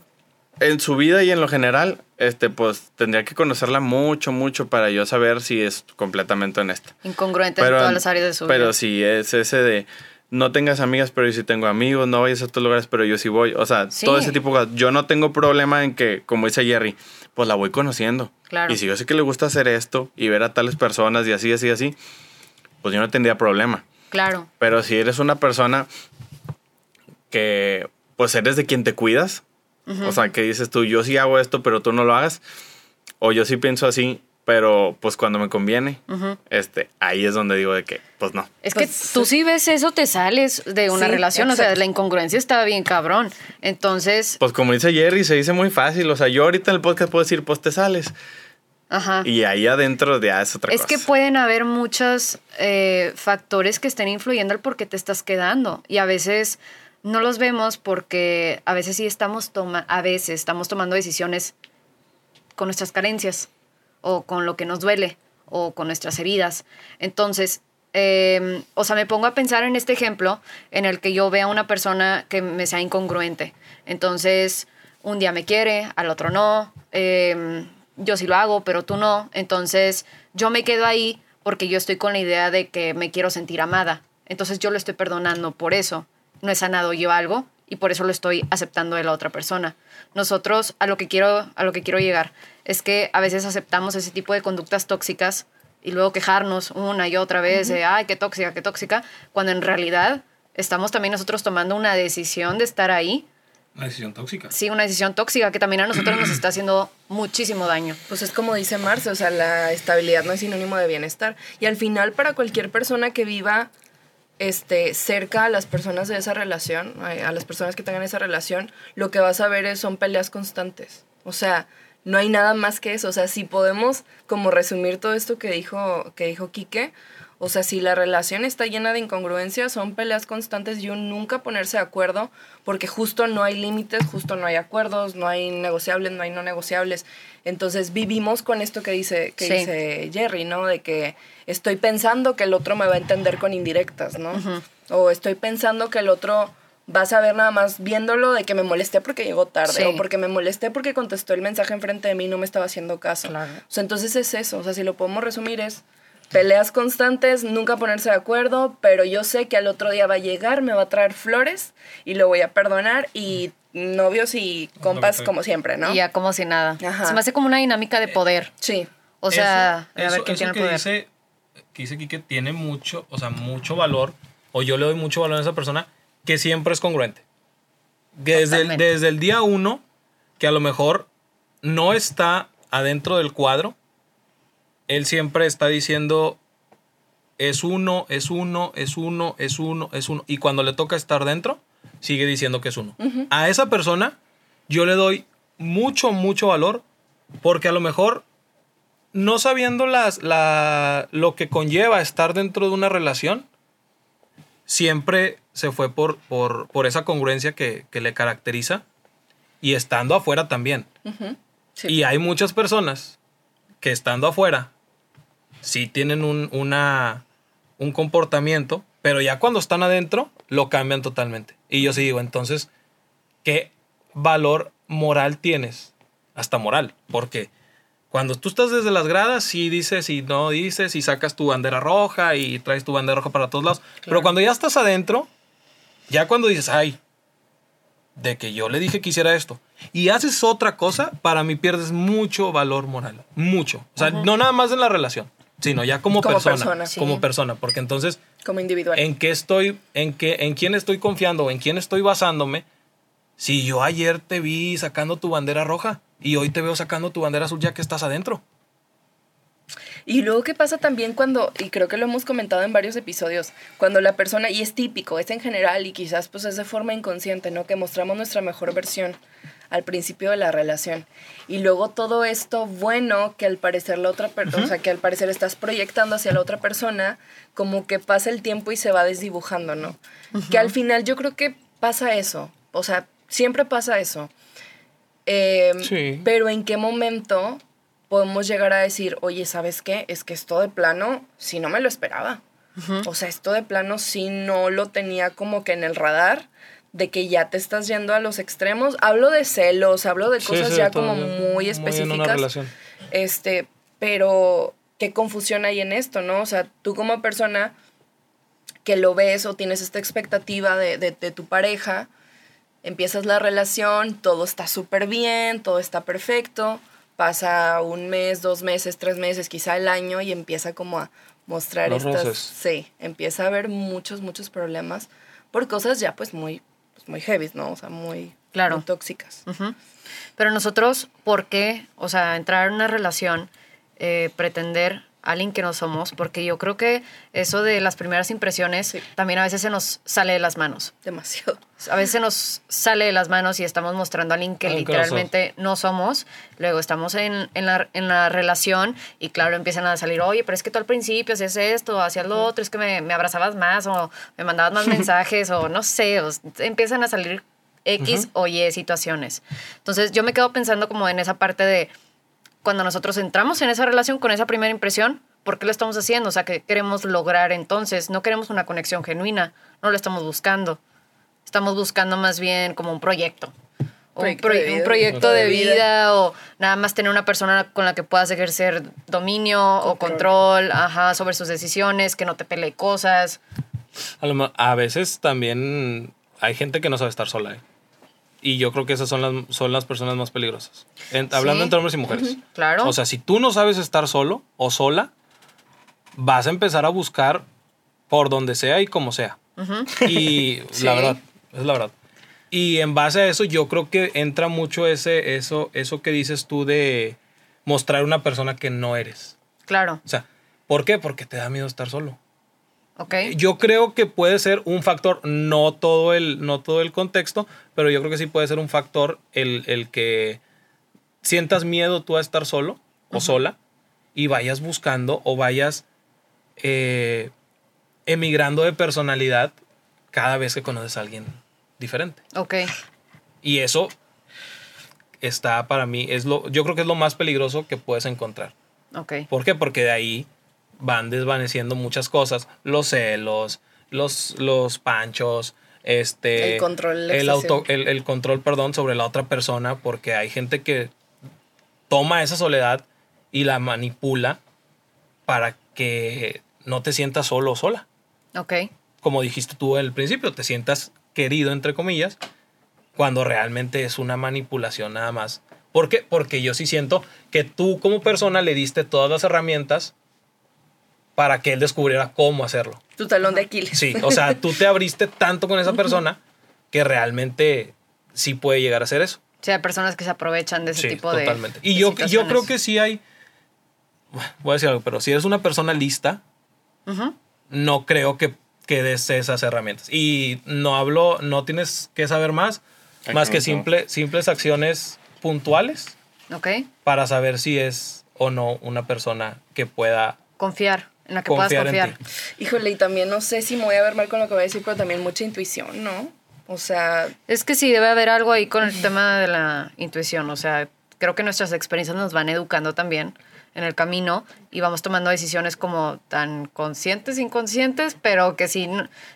en su vida y en lo general, este, pues tendría que conocerla mucho, mucho para yo saber si es completamente honesta. Incongruente en todas las áreas de su vida. Pero si es ese de no tengas amigas, pero yo sí tengo amigos, no vayas a otros lugares, pero yo sí voy. O sea, todo ese tipo de cosas. Yo no tengo problema en que, como dice Jerry, pues la voy conociendo. Claro. Y si yo sé que le gusta hacer esto y ver a tales personas y así, así, así, pues yo no tendría problema. Claro. Pero si eres una persona que, pues eres de quien te cuidas, o sea, que dices tú, yo sí hago esto, pero tú no lo hagas, o yo sí pienso así, pero pues cuando me conviene, este, ahí es donde digo de que, pues no. Es que Pues, tú sí ves eso, te sales de una Sí, relación, o sea, la incongruencia está bien cabrón. Entonces, Pues como dice Jerry, se dice muy fácil. O sea, yo ahorita en el podcast puedo decir, pues te sales. ajá. Y ahí adentro ya es otra Es cosa. que pueden haber muchos eh, factores que estén influyendo al por qué te estás quedando. Y a veces no los vemos porque a veces sí estamos toma a veces estamos tomando decisiones con nuestras carencias o con lo que nos duele o con nuestras heridas. Entonces, eh, o sea, me pongo a pensar en este ejemplo en el que yo vea a una persona que me sea incongruente. Entonces, un día me quiere, al otro no. eh, yo sí lo hago, pero tú no. Entonces, yo me quedo ahí porque yo estoy con la idea de que me quiero sentir amada. Entonces, yo lo estoy perdonando por eso. No he sanado yo algo y por eso lo estoy aceptando de la otra persona. Nosotros a lo que quiero a lo que quiero llegar es que a veces aceptamos ese tipo de conductas tóxicas y luego quejarnos una y otra vez de ay, qué tóxica, qué tóxica, cuando en realidad estamos también nosotros tomando una decisión de estar ahí. Una decisión tóxica. Sí, una decisión tóxica que también a nosotros nos está haciendo muchísimo daño. Pues es como dice Marce, o sea, la estabilidad no es sinónimo de bienestar. Y al final, para cualquier persona que viva este, cerca a las personas de esa relación, a las personas que tengan esa relación, lo que vas a ver es, son peleas constantes. O sea, no hay nada más que eso. O sea, si podemos como resumir todo esto que dijo, que dijo Quique, o sea, si la relación está llena de incongruencias, son peleas constantes y un nunca ponerse de acuerdo, porque justo no hay límites, justo no hay acuerdos, no hay negociables, no hay no negociables. Entonces vivimos con esto que dice, que Sí. dice Jerry, ¿no? De que estoy pensando que el otro me va a entender con indirectas, ¿no? O estoy pensando que el otro va a saber nada más viéndolo de que me molesté porque llegó tarde Sí. o porque me molesté porque contestó el mensaje enfrente de mí y no me estaba haciendo caso. Claro. O sea, entonces es eso, o sea, si lo podemos resumir es peleas constantes, nunca ponerse de acuerdo, pero yo sé que al otro día va a llegar, me va a traer flores y lo voy a perdonar y novios y compas como siempre, ¿no? Y ya como si nada. Ajá. Se me hace como una dinámica de poder. Sí. O sea, eso, a ver eso- quién eso tiene que poder. dice, que dice tiene mucho, o sea, mucho valor, o yo le doy mucho valor a esa persona, que siempre es congruente. Que Desde el, desde el día uno, que a lo mejor no está adentro del cuadro, él siempre está diciendo, es uno, es uno, es uno, es uno, es uno. Y cuando le toca estar dentro, sigue diciendo que es uno. A esa persona yo le doy mucho, mucho valor, porque a lo mejor no sabiendo las, la, lo que conlleva estar dentro de una relación, siempre se fue por, por, por esa congruencia que, que le caracteriza y estando afuera también. Sí. Y hay muchas personas que estando afuera sí tienen un- una, un comportamiento, pero ya cuando están adentro lo cambian totalmente. Y yo sí digo, entonces, ¿qué valor moral tienes? Hasta moral, porque cuando tú estás desde las gradas, sí dices y no dices y sacas tu bandera roja y traes tu bandera roja para todos lados. Pero cuando ya estás adentro, ya cuando dices, ay, de que yo le dije que hiciera esto y haces otra cosa, para mí pierdes mucho valor moral. Mucho. O sea, no nada más en la relación, sino ya como, Como persona. persona. Como Sí. persona. Porque entonces, Como individual. ¿en qué estoy, en qué, en quién estoy confiando o en quién estoy basándome? Si yo ayer te vi sacando tu bandera roja y hoy te veo sacando tu bandera azul ya que estás adentro. Y luego, ¿qué pasa también cuando, y creo que lo hemos comentado en varios episodios, cuando la persona, y es típico, es en general, y quizás pues es de forma inconsciente, ¿no? Que mostramos nuestra mejor versión al principio de la relación. Y luego todo esto bueno que al parecer la otra persona, o sea, que al parecer estás proyectando hacia la otra persona, como que pasa el tiempo y se va desdibujando, ¿no? Que al final yo creo que pasa eso, o sea, siempre pasa eso. Eh, Sí. Pero en qué momento podemos llegar a decir, oye, ¿sabes qué? Es que esto de plano, si no me lo esperaba. O sea, esto de plano sí no lo tenía como que en el radar de que ya te estás yendo a los extremos. Hablo de celos, hablo de cosas sí, ya como bien. muy en una específicas. relación. Este, pero qué confusión hay en esto, ¿no? O sea, tú como persona que lo ves o tienes esta expectativa de, de- de tu pareja, empiezas la relación, todo está súper bien, todo está perfecto, pasa un mes, dos meses, tres meses, quizá el año y empieza como a mostrar Los estas... roces. Sí, empieza a haber muchos, muchos problemas por cosas ya pues muy, muy heavy, ¿no? O sea, muy, Claro. muy tóxicas. Pero nosotros, ¿por qué? O sea, entrar en una relación, eh, pretender alguien que no somos, porque yo creo que eso de las primeras impresiones Sí. también a veces se nos sale de las manos. Demasiado. A veces se nos sale de las manos y estamos mostrando a alguien que que no literalmente no somos. Luego estamos en, en la, en la relación y claro, empiezan a salir, oye, pero es que tú al principio hacías esto, hacías lo otro, es que me, me abrazabas más o me mandabas más mensajes o no sé, o empiezan a salir X o Y situaciones. Entonces yo me quedo pensando como en esa parte de cuando nosotros entramos en esa relación con esa primera impresión, ¿por qué lo estamos haciendo? O sea, ¿qué queremos lograr entonces? No queremos una conexión genuina, no lo estamos buscando. Estamos buscando más bien como un proyecto. O un, Proyecto proy- de vida. un proyecto de De vida. vida o nada más tener una persona con la que puedas ejercer dominio o control ajá, sobre sus decisiones, que no te pelee cosas. A, lo a veces también hay gente que no sabe estar sola. ¿eh? Y yo creo que esas son las, son las personas más peligrosas. En- hablando Sí. entre hombres y mujeres. Claro. O sea, si tú no sabes estar solo o sola, vas a empezar a buscar por donde sea y como sea. Y Sí. la verdad, es la verdad. Y en base a eso, yo creo que entra mucho ese, eso, eso que dices tú de mostrar una persona que no eres. Claro, O sea, ¿por qué? Porque te da miedo estar solo. Yo creo que puede ser un factor, no todo el, no todo el contexto, pero yo creo que sí puede ser un factor el, el que sientas miedo tú a estar solo o sola y vayas buscando o vayas eh, emigrando de personalidad cada vez que conoces a alguien diferente. Ok, Y eso está para mí, es lo, yo creo que es lo más peligroso que puedes encontrar. ok. ¿Por qué? Porque de ahí van desvaneciendo muchas cosas, los celos, los, los panchos, este, El control el, auto, el, el control, perdón, sobre la otra persona, porque hay gente que toma esa soledad y la manipula para que no te sientas solo o sola. Ok, Como dijiste tú al principio, te sientas querido, entre comillas, cuando realmente es una manipulación nada más. ¿Por qué? Porque yo sí siento que tú como persona le diste todas las herramientas para que él descubriera cómo hacerlo. Tu talón de Aquiles. Sí, o sea, tú te abriste tanto con esa persona que realmente sí puede llegar a ser eso. o sea, hay personas que se aprovechan de ese Sí, tipo de totalmente. Y de yo, yo creo que sí hay, voy a decir algo, pero si eres una persona lista, no creo que, que des esas herramientas. Y no hablo, no tienes que saber más, más que simple, simples acciones puntuales Ok, para saber si es o no una persona que pueda confiar, en la que puedas confiar en confiar. Híjole, y también no sé si me voy a ver mal con lo que voy a decir, pero también mucha intuición, ¿no? O sea, Es que sí, debe haber algo ahí con el tema de la intuición. O sea, creo que nuestras experiencias nos van educando también en el camino y vamos tomando decisiones como tan conscientes, inconscientes, pero que sí,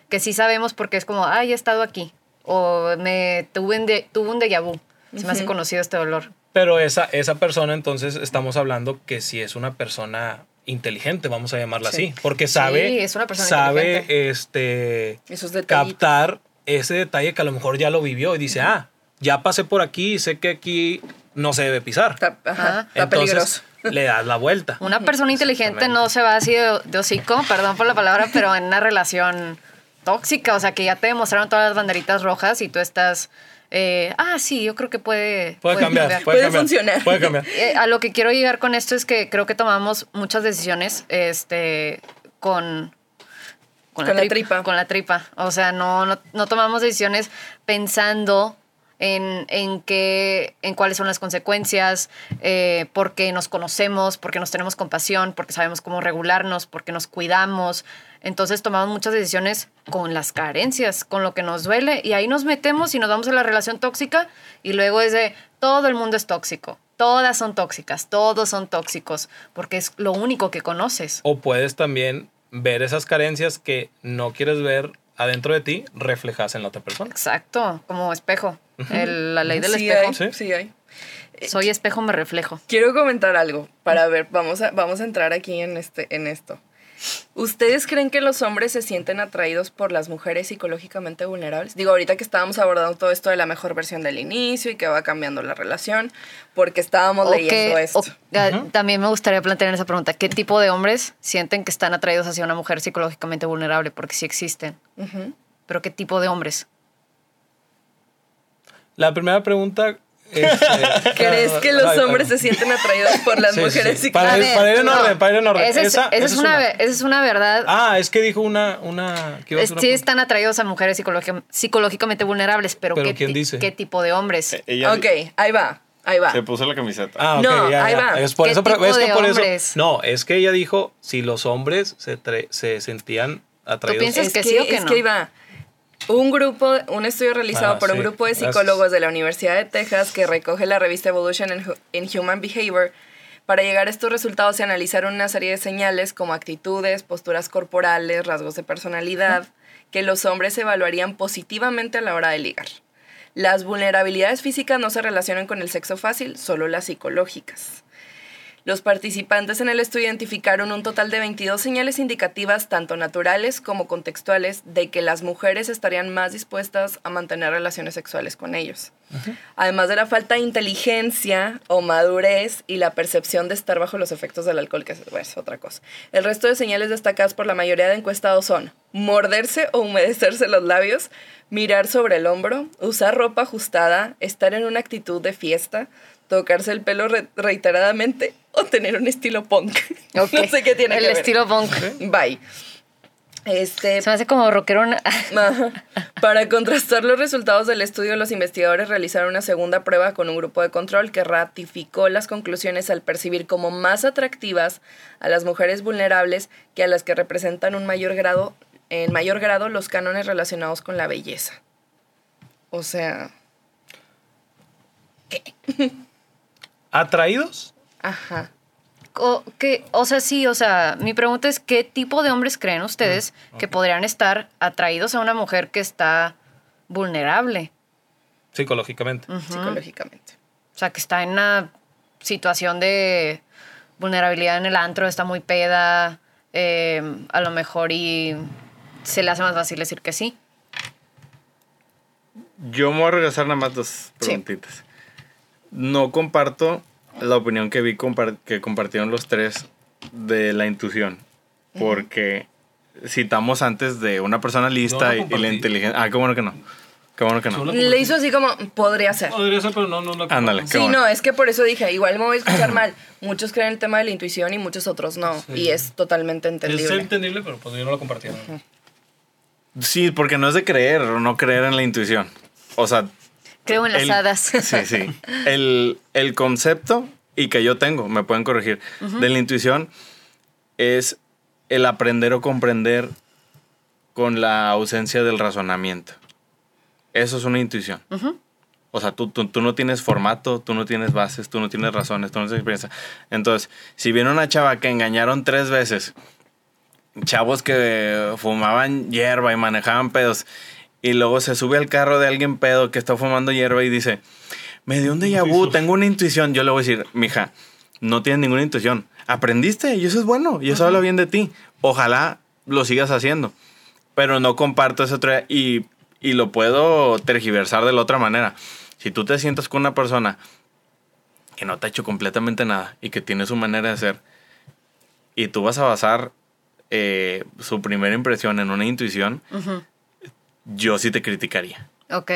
que sí sabemos porque es como, ay, he estado aquí, o me tuve, un de, tuve un déjà vu, se me hace conocido este dolor. Pero esa, esa persona, entonces, estamos hablando que si es una persona inteligente, vamos a llamarla Sí. así, porque sabe, Sí, es una persona sabe este, Esos captar ese detalle que a lo mejor ya lo vivió y dice, ah, ya pasé por aquí y sé que aquí no se debe pisar. Está, ajá, Ajá. está Entonces, peligroso. le das la vuelta. Una persona inteligente no se va así de, de hocico, perdón por la palabra, pero en una relación tóxica, o sea, que ya te demostraron todas las banderitas rojas y tú estás, eh, ah, sí, yo creo que puede, Puede cambiar, puede, Puede cambiar, funcionar. Puede cambiar. Eh, a lo que quiero llegar con esto es que creo que tomamos muchas decisiones este, con, Con la tripa. Con la tripa. O sea, no, no, no tomamos decisiones pensando en, en, qué, en cuáles son las consecuencias, eh, porque nos conocemos, porque nos tenemos compasión, porque sabemos cómo regularnos, porque nos cuidamos. Entonces tomamos muchas decisiones con las carencias, con lo que nos duele, y ahí nos metemos y nos vamos a la relación tóxica, y luego es de todo el mundo es tóxico. Todas son tóxicas, todos son tóxicos, porque es lo único que conoces. O puedes también ver esas carencias que no quieres ver adentro de ti reflejadas en la otra persona. Exacto, como espejo. El- la ley del sí espejo. hay, Sí. sí hay. Soy espejo, me reflejo. Quiero comentar algo para ver, vamos a, vamos a entrar aquí en, este, en esto. ¿Ustedes creen que los hombres se sienten atraídos por las mujeres psicológicamente vulnerables? Digo, ahorita que estábamos abordando todo esto de la mejor versión del inicio y que va cambiando la relación, porque estábamos O leyendo que- esto. o- También me gustaría plantear esa pregunta. ¿Qué tipo de hombres sienten que están atraídos hacia una mujer psicológicamente vulnerable? Porque sí existen. Pero ¿qué tipo de hombres? La primera pregunta es... eh, ¿Crees que los ay, hombres ay. se sienten atraídos por las Sí, mujeres sí. Para- psicológicamente? para ir en no, orden, para ir en orden. Esa es, Esa- esa esa es es una, una. ve- esa es una verdad. Ah, es que dijo una... una ¿qué ibas a Es- hacer sí una- están atraídos a mujeres psicológica- psicológicamente vulnerables, pero, ¿Pero ¿qué, quién dice? ¿qué tipo de hombres? Eh, Ok, ahí va, ahí va. se puso la camiseta. Ah, ok, No, ya, ahí ya. va. Es por ¿Qué eso, pero tipo es que de por hombres? eso. No, es que ella dijo si los hombres se, se sentían atraídos. piensas es que que, sí o que es no? que ahí va. Un grupo, un estudio realizado Ah, por un grupo de gracias. psicólogos de la Universidad de Texas que recoge la revista Evolution in Human Behavior. Para llegar a estos resultados se analizaron una serie de señales como actitudes, posturas corporales, rasgos de personalidad, que los hombres evaluarían positivamente a la hora de ligar. Las vulnerabilidades físicas no se relacionan con el sexo fácil, solo las psicológicas. Los participantes en el estudio identificaron un total de 22 señales indicativas, tanto naturales como contextuales, de que las mujeres estarían más dispuestas a mantener relaciones sexuales con ellos. Además de la falta de inteligencia o madurez y la percepción de estar bajo los efectos del alcohol, que es, bueno, es otra cosa. El resto de señales destacadas por la mayoría de encuestados son morderse o humedecerse los labios, mirar sobre el hombro, usar ropa ajustada, estar en una actitud de fiesta, tocarse el pelo re- reiteradamente o tener un estilo punk. No sé qué tiene El que ver. estilo punk. Bye. Este, Se me hace como rockerón. Ajá. Para contrastar los resultados del estudio, los investigadores realizaron una segunda prueba con un grupo de control que ratificó las conclusiones al percibir como más atractivas a las mujeres vulnerables que a las que representan un mayor grado, en mayor grado los cánones relacionados con la belleza. O sea, ¿Atraídos? ajá. O, que, o sea, sí, o sea, mi pregunta es, ¿qué tipo de hombres creen ustedes que podrían estar atraídos a una mujer que está vulnerable? Psicológicamente. Psicológicamente. O sea, que está en una situación de vulnerabilidad en el antro, está muy peda, eh, a lo mejor y se le hace más fácil decir que sí. Yo me voy a regresar nada más dos preguntitas. No comparto la opinión que vi compar- que compartieron los tres de la intuición. Porque citamos antes de una persona lista No, no y- la inteligencia. Ah, qué bueno que no. Qué bueno que no. Le hizo así como, podría ser. Podría ser, pero no, no lo Ándale. Sí, bueno. no, es que por eso dije, igual me voy a escuchar mal. Muchos creen el tema de la intuición y muchos otros no. Sí. Y es totalmente Es entendible. entendible, pero pues yo no lo compartía. Sí, porque no es de creer o no creer en la intuición. O sea, Creo en las el- hadas. Sí, sí. El, el concepto, y que yo tengo, me pueden corregir, de la intuición es el aprender o comprender con la ausencia del razonamiento. Eso es una intuición. O sea, tú, tú, tú no tienes formato, tú no tienes bases, tú no tienes razones, tú no tienes experiencia. Entonces, si viene una chava que engañaron tres veces, chavos que fumaban hierba y manejaban pedos, y luego se sube al carro de alguien pedo que está fumando hierba y dice, me dio un déjà vu, tengo una intuición. Yo le voy a decir, mija, no tienes ninguna intuición. Aprendiste y eso es bueno y eso habla bien de ti. Ojalá lo sigas haciendo. Pero no comparto esa otra y, y lo puedo tergiversar de la otra manera. Si tú te sientas con una persona que no te ha hecho completamente nada y que tiene su manera de ser y tú vas a basar eh, su primera impresión en una intuición, yo sí te criticaría. Ok.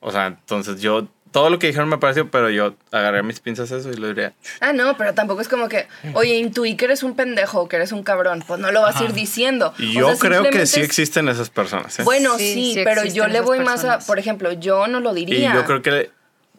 O sea, entonces yo, todo lo que dijeron me pareció, pero yo agarré mis pinzas eso y lo diría, Ah, no, pero tampoco es como que, oye, intuí que eres un pendejo o que eres un cabrón. Pues no lo vas a ir diciendo. y O yo sea, creo que sí existen esas personas. ¿eh? Bueno, Sí, sí, sí pero yo le voy más a, por ejemplo, yo no lo y diría. yo creo que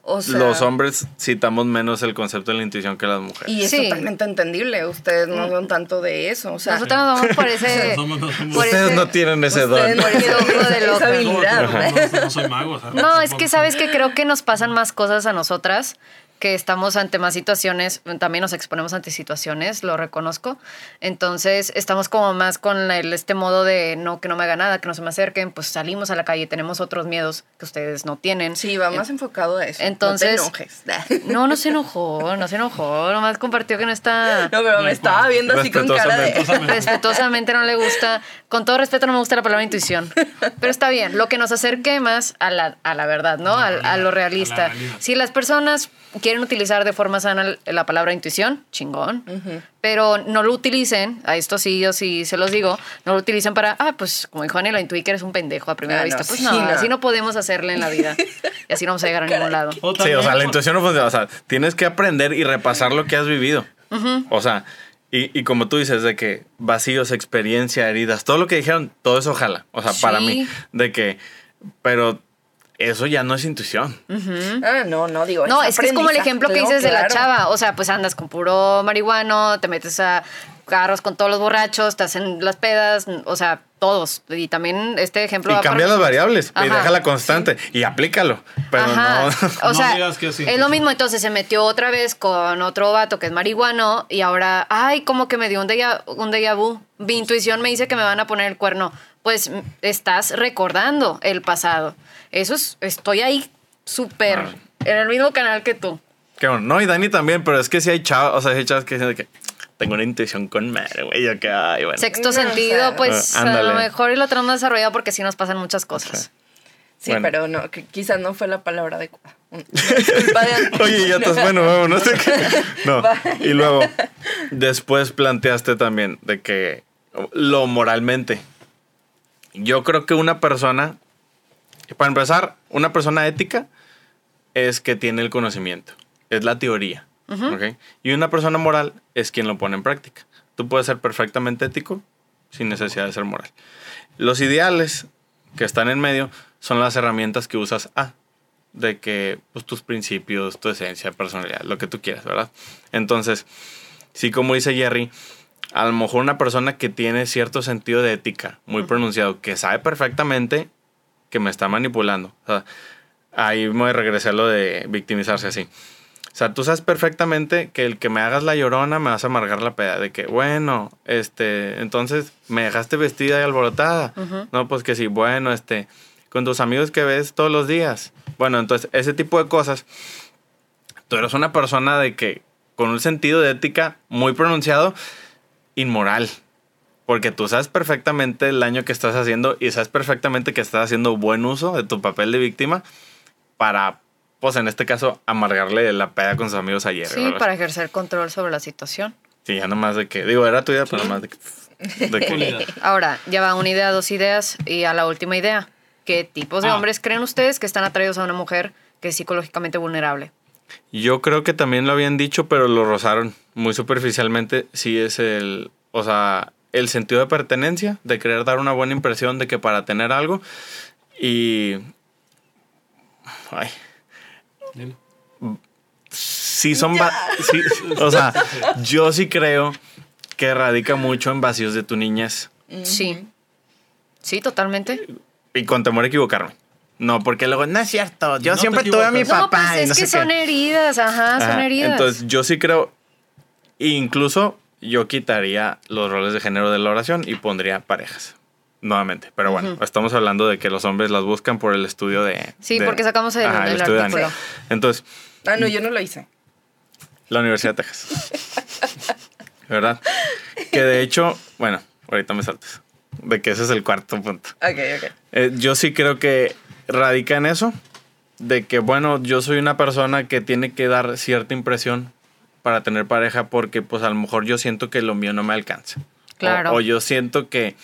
O sea, los hombres citamos menos el concepto de la intuición que las mujeres. Y es Sí. totalmente entendible. Ustedes no son tanto de eso. O sea, Nosotros nos vamos por ese. Somos- no somos- por Ustedes ese- no tienen ese don. no tienen Ojo de esa loca. habilidad. No, no, no soy mago. o sea, No, es que sabes que creo que nos pasan más cosas a nosotras, que estamos ante más situaciones, también nos exponemos ante situaciones, lo reconozco. Entonces, estamos como más con el, este modo de no, que no me haga nada, que no se me acerquen, pues salimos a la calle, tenemos otros miedos que ustedes no tienen. Sí, va más enfocado a eso. Entonces- No te enojes. No, no se enojó, no se enojó, nomás compartió que no está... No, pero me estaba viendo así con cara de. Respetuosamente. Respetuosamente no le gusta, con todo respeto no me gusta la palabra intuición, pero está bien, lo que nos acerque más a la, a la verdad, ¿no? A A, lo realista. a. Si las personas quieren utilizar de forma sana la palabra intuición, chingón, pero no lo utilicen, a esto sí yo sí se los digo, no lo utilicen para, ah, pues como dijo Ani, lo intuí que eres un pendejo a primera Ah, no, vista. Pues sí, no, no. así no podemos hacerle en la vida y así no vamos a llegar a ningún lado. O Sí, o sea, la intuición no funciona. O sea, tienes que aprender y repasar lo que has vivido. O sea, y, y como tú dices, de que vacíos, experiencia, heridas, todo lo que dijeron, todo eso ojalá. O sea, para mí, de que, pero eso ya no es intuición. Ah, no, no, digo. No, es que es como el ejemplo que no, dices de la claro. chava. O sea, pues andas con puro marihuano, te metes a carros con todos los borrachos, estás en las pedas, o sea, todos. Y también este ejemplo. Y va cambia para- las variables y Ajá. déjala constante y aplícalo. Pero Ajá. no. O No sea, digas que es es lo mismo. Entonces se metió otra vez con otro vato que es marihuano y ahora, ay, como que me dio un déjà, un déjà vu. Mi intuición me dice que me van a poner el cuerno. Pues estás recordando el pasado. Eso es, estoy ahí súper Ah. en el mismo canal que tú. Qué bueno. No, y Dani también, pero es que si hay chavos, o sea, hay chavos que dicen que tengo una intuición con madre, güey. Yo que, ay, bueno. Sexto No, o sea, sentido, pues Ah, a lo mejor y lo tenemos desarrollado porque sí nos pasan muchas cosas. Sí, Bueno. pero no, quizás no fue la palabra adecuada. De. Oye, ya estás bueno, bueno, no sé qué. No. Bye. Y luego, después planteaste también de que lo moralmente. Yo creo que una persona, para empezar, una persona ética es que tiene el conocimiento. Es la teoría. ¿ok? Y una persona moral es quien lo pone en práctica. Tú puedes ser perfectamente ético sin necesidad de ser moral. Los ideales que están en medio son las herramientas que usas a de que pues, tus principios, tu esencia, personalidad, lo que tú quieras, ¿verdad? Entonces, sí, como dice Jerry, a lo mejor una persona que tiene cierto sentido de ética muy pronunciado, que sabe perfectamente que me está manipulando. O sea, ahí me regresé a lo de victimizarse así. O sea, tú sabes perfectamente que el que me hagas la llorona me vas a amargar la peda. De que, bueno, este, entonces me dejaste vestida y alborotada. No, pues que sí, bueno, este, con tus amigos que ves todos los días. Bueno, entonces, ese tipo de cosas. Tú eres una persona de que, con un sentido de ética muy pronunciado, inmoral. Porque tú sabes perfectamente el daño que estás haciendo y sabes perfectamente que estás haciendo buen uso de tu papel de víctima para, pues en este caso, amargarle la peda con sus amigos ayer. Sí, ¿verdad? para ejercer control sobre la situación. Sí, ya nomás de que, digo, era tu idea, pero nomás de que... de que-. Ahora, ya va una idea, dos ideas y a la última idea. ¿Qué tipos de Ah. hombres creen ustedes que están atraídos a una mujer que es psicológicamente vulnerable? Yo creo que también lo habían dicho, pero lo rozaron muy superficialmente. Sí es el, o sea, el sentido de pertenencia, de querer dar una buena impresión de que para tener algo y... Ay, sí son... sí, o sea, yo sí creo que radica mucho en vacíos de tu niñez Sí. Sí, totalmente. y con temor a equivocarme. No, porque luego, no es cierto, yo No siempre tuve a mi. No, papá. pues y es no que sé son qué. heridas, ajá, son Ajá, heridas. Entonces, yo sí creo, incluso yo quitaría los roles de género de la oración y pondría parejas. Nuevamente, pero bueno, estamos hablando de que los hombres las buscan por el estudio de... Sí, de- porque sacamos el- el estudio de artículo. Entonces, Ah, no, yo no lo hice. la Universidad de Texas. ¿Verdad? Que de hecho, bueno, ahorita me saltas. De que ese es el cuarto punto. Ok, ok. Eh, yo sí creo que radica en eso, de que, bueno, yo soy una persona que tiene que dar cierta impresión para tener pareja porque, pues, a lo mejor yo siento que lo mío no me alcanza. O- Claro. O, yo siento que,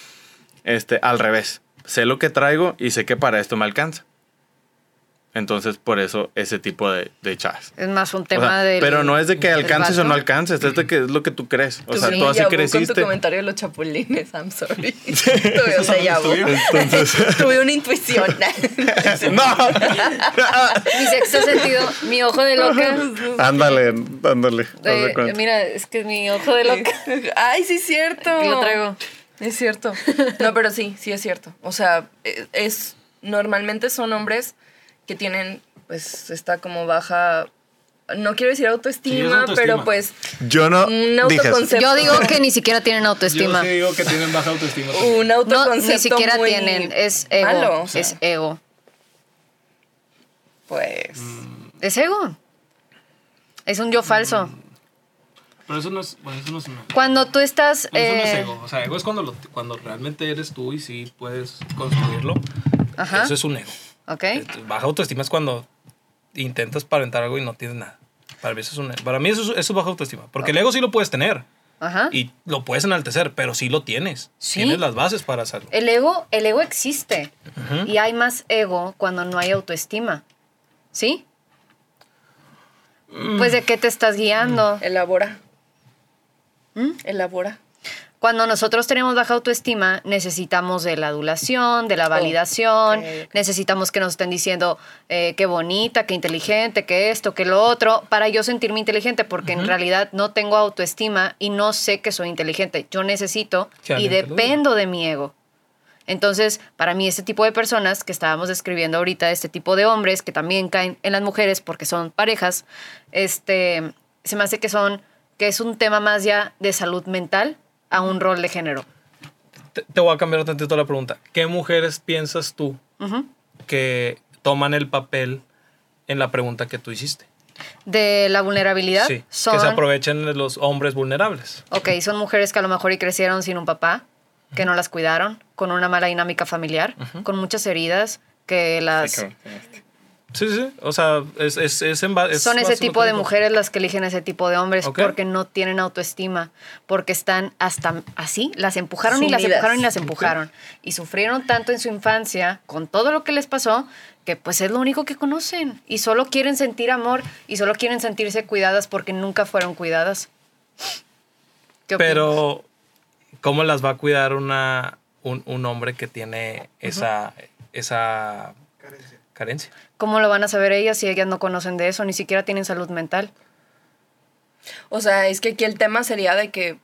este, al revés, sé lo que traigo y sé que para esto me alcanza. Entonces, por eso, ese tipo de, de chavas. Es más un O tema sea, del- pero no es de que alcances o no alcances, es de que es lo que tú crees. O sea, tú así vu Con tu creciste. comentario de los chapulines, I'm sorry. Tuve un déjà vu. Entonces, Tuve una intuición. no. Mi sexto sentido, mi ojo de loca. ándale, ándale. de de- mira, es que mi ojo de loca. Ay, sí es cierto. Lo traigo. Es cierto. No, pero sí, sí es cierto. O sea, e- es normalmente son hombres que tienen pues está como baja no quiero decir Sí, autoestima, es autoestima. pero pues Yo no un autoconcepto. Yo digo que ni siquiera tienen Yo autoestima. sí digo que tienen baja autoestima. un No, autoconcepto ni siquiera muy tienen. Es ego. malo, o sea, Es ego. pues Es ego. Es un yo falso. Pero eso no es, bueno, eso no es una- Cuando tú estás. Pero eso no es eh, ego. O sea, ego es cuando, lo- cuando realmente eres tú y sí puedes construirlo. Ajá. Eso es un ego. Ok. Este, Baja autoestima es cuando intentas parentar algo y no tienes nada. Para mí eso es, un, para mí eso es, eso es baja autoestima. Porque el ego sí lo puedes tener Ajá. y lo puedes enaltecer, pero sí lo tienes. Sí. Tienes las bases para hacerlo. El ego, el ego existe. Y hay más ego cuando no hay autoestima. ¿Sí? Pues de qué te estás guiando. elabora. ¿Mm? Elabora. Cuando nosotros tenemos baja autoestima, necesitamos de la adulación, de la validación, necesitamos que nos estén diciendo eh, qué bonita, qué inteligente, qué esto, qué lo otro, para yo sentirme inteligente, porque en realidad no tengo autoestima y no sé que soy inteligente. Yo necesito y dependo de mi ego. Entonces, para mí, este tipo de personas que estábamos describiendo ahorita, este tipo de hombres que también caen en las mujeres porque son parejas, este, se me hace que son, que es un tema más ya de salud mental a un rol de género. Te, te voy a cambiar tantito la pregunta. ¿Qué mujeres piensas tú Ujú. que toman el papel en la pregunta que tú hiciste? De la vulnerabilidad Sí, son, que se aprovechen de los hombres vulnerables. ok, son mujeres que a lo mejor y crecieron sin un papá, que no las cuidaron, con una mala dinámica familiar, con muchas heridas, que las... Sí, sí. O sea, es, es, es en es son ese tipo de mujeres las que eligen ese tipo de hombres porque no tienen autoestima, porque están hasta así, las empujaron y las empujaron y las empujaron. Y sufrieron tanto en su infancia con todo lo que les pasó que pues es lo único que conocen y solo quieren sentir amor y solo quieren sentirse cuidadas porque nunca fueron cuidadas. ¿Qué opinas? Pero, ¿cómo las va a cuidar una, un, un hombre que tiene esa, esa carencia? ¿Cómo lo van a saber ellas si ellas no conocen de eso? Ni siquiera tienen salud mental. O sea, es que aquí el tema sería de que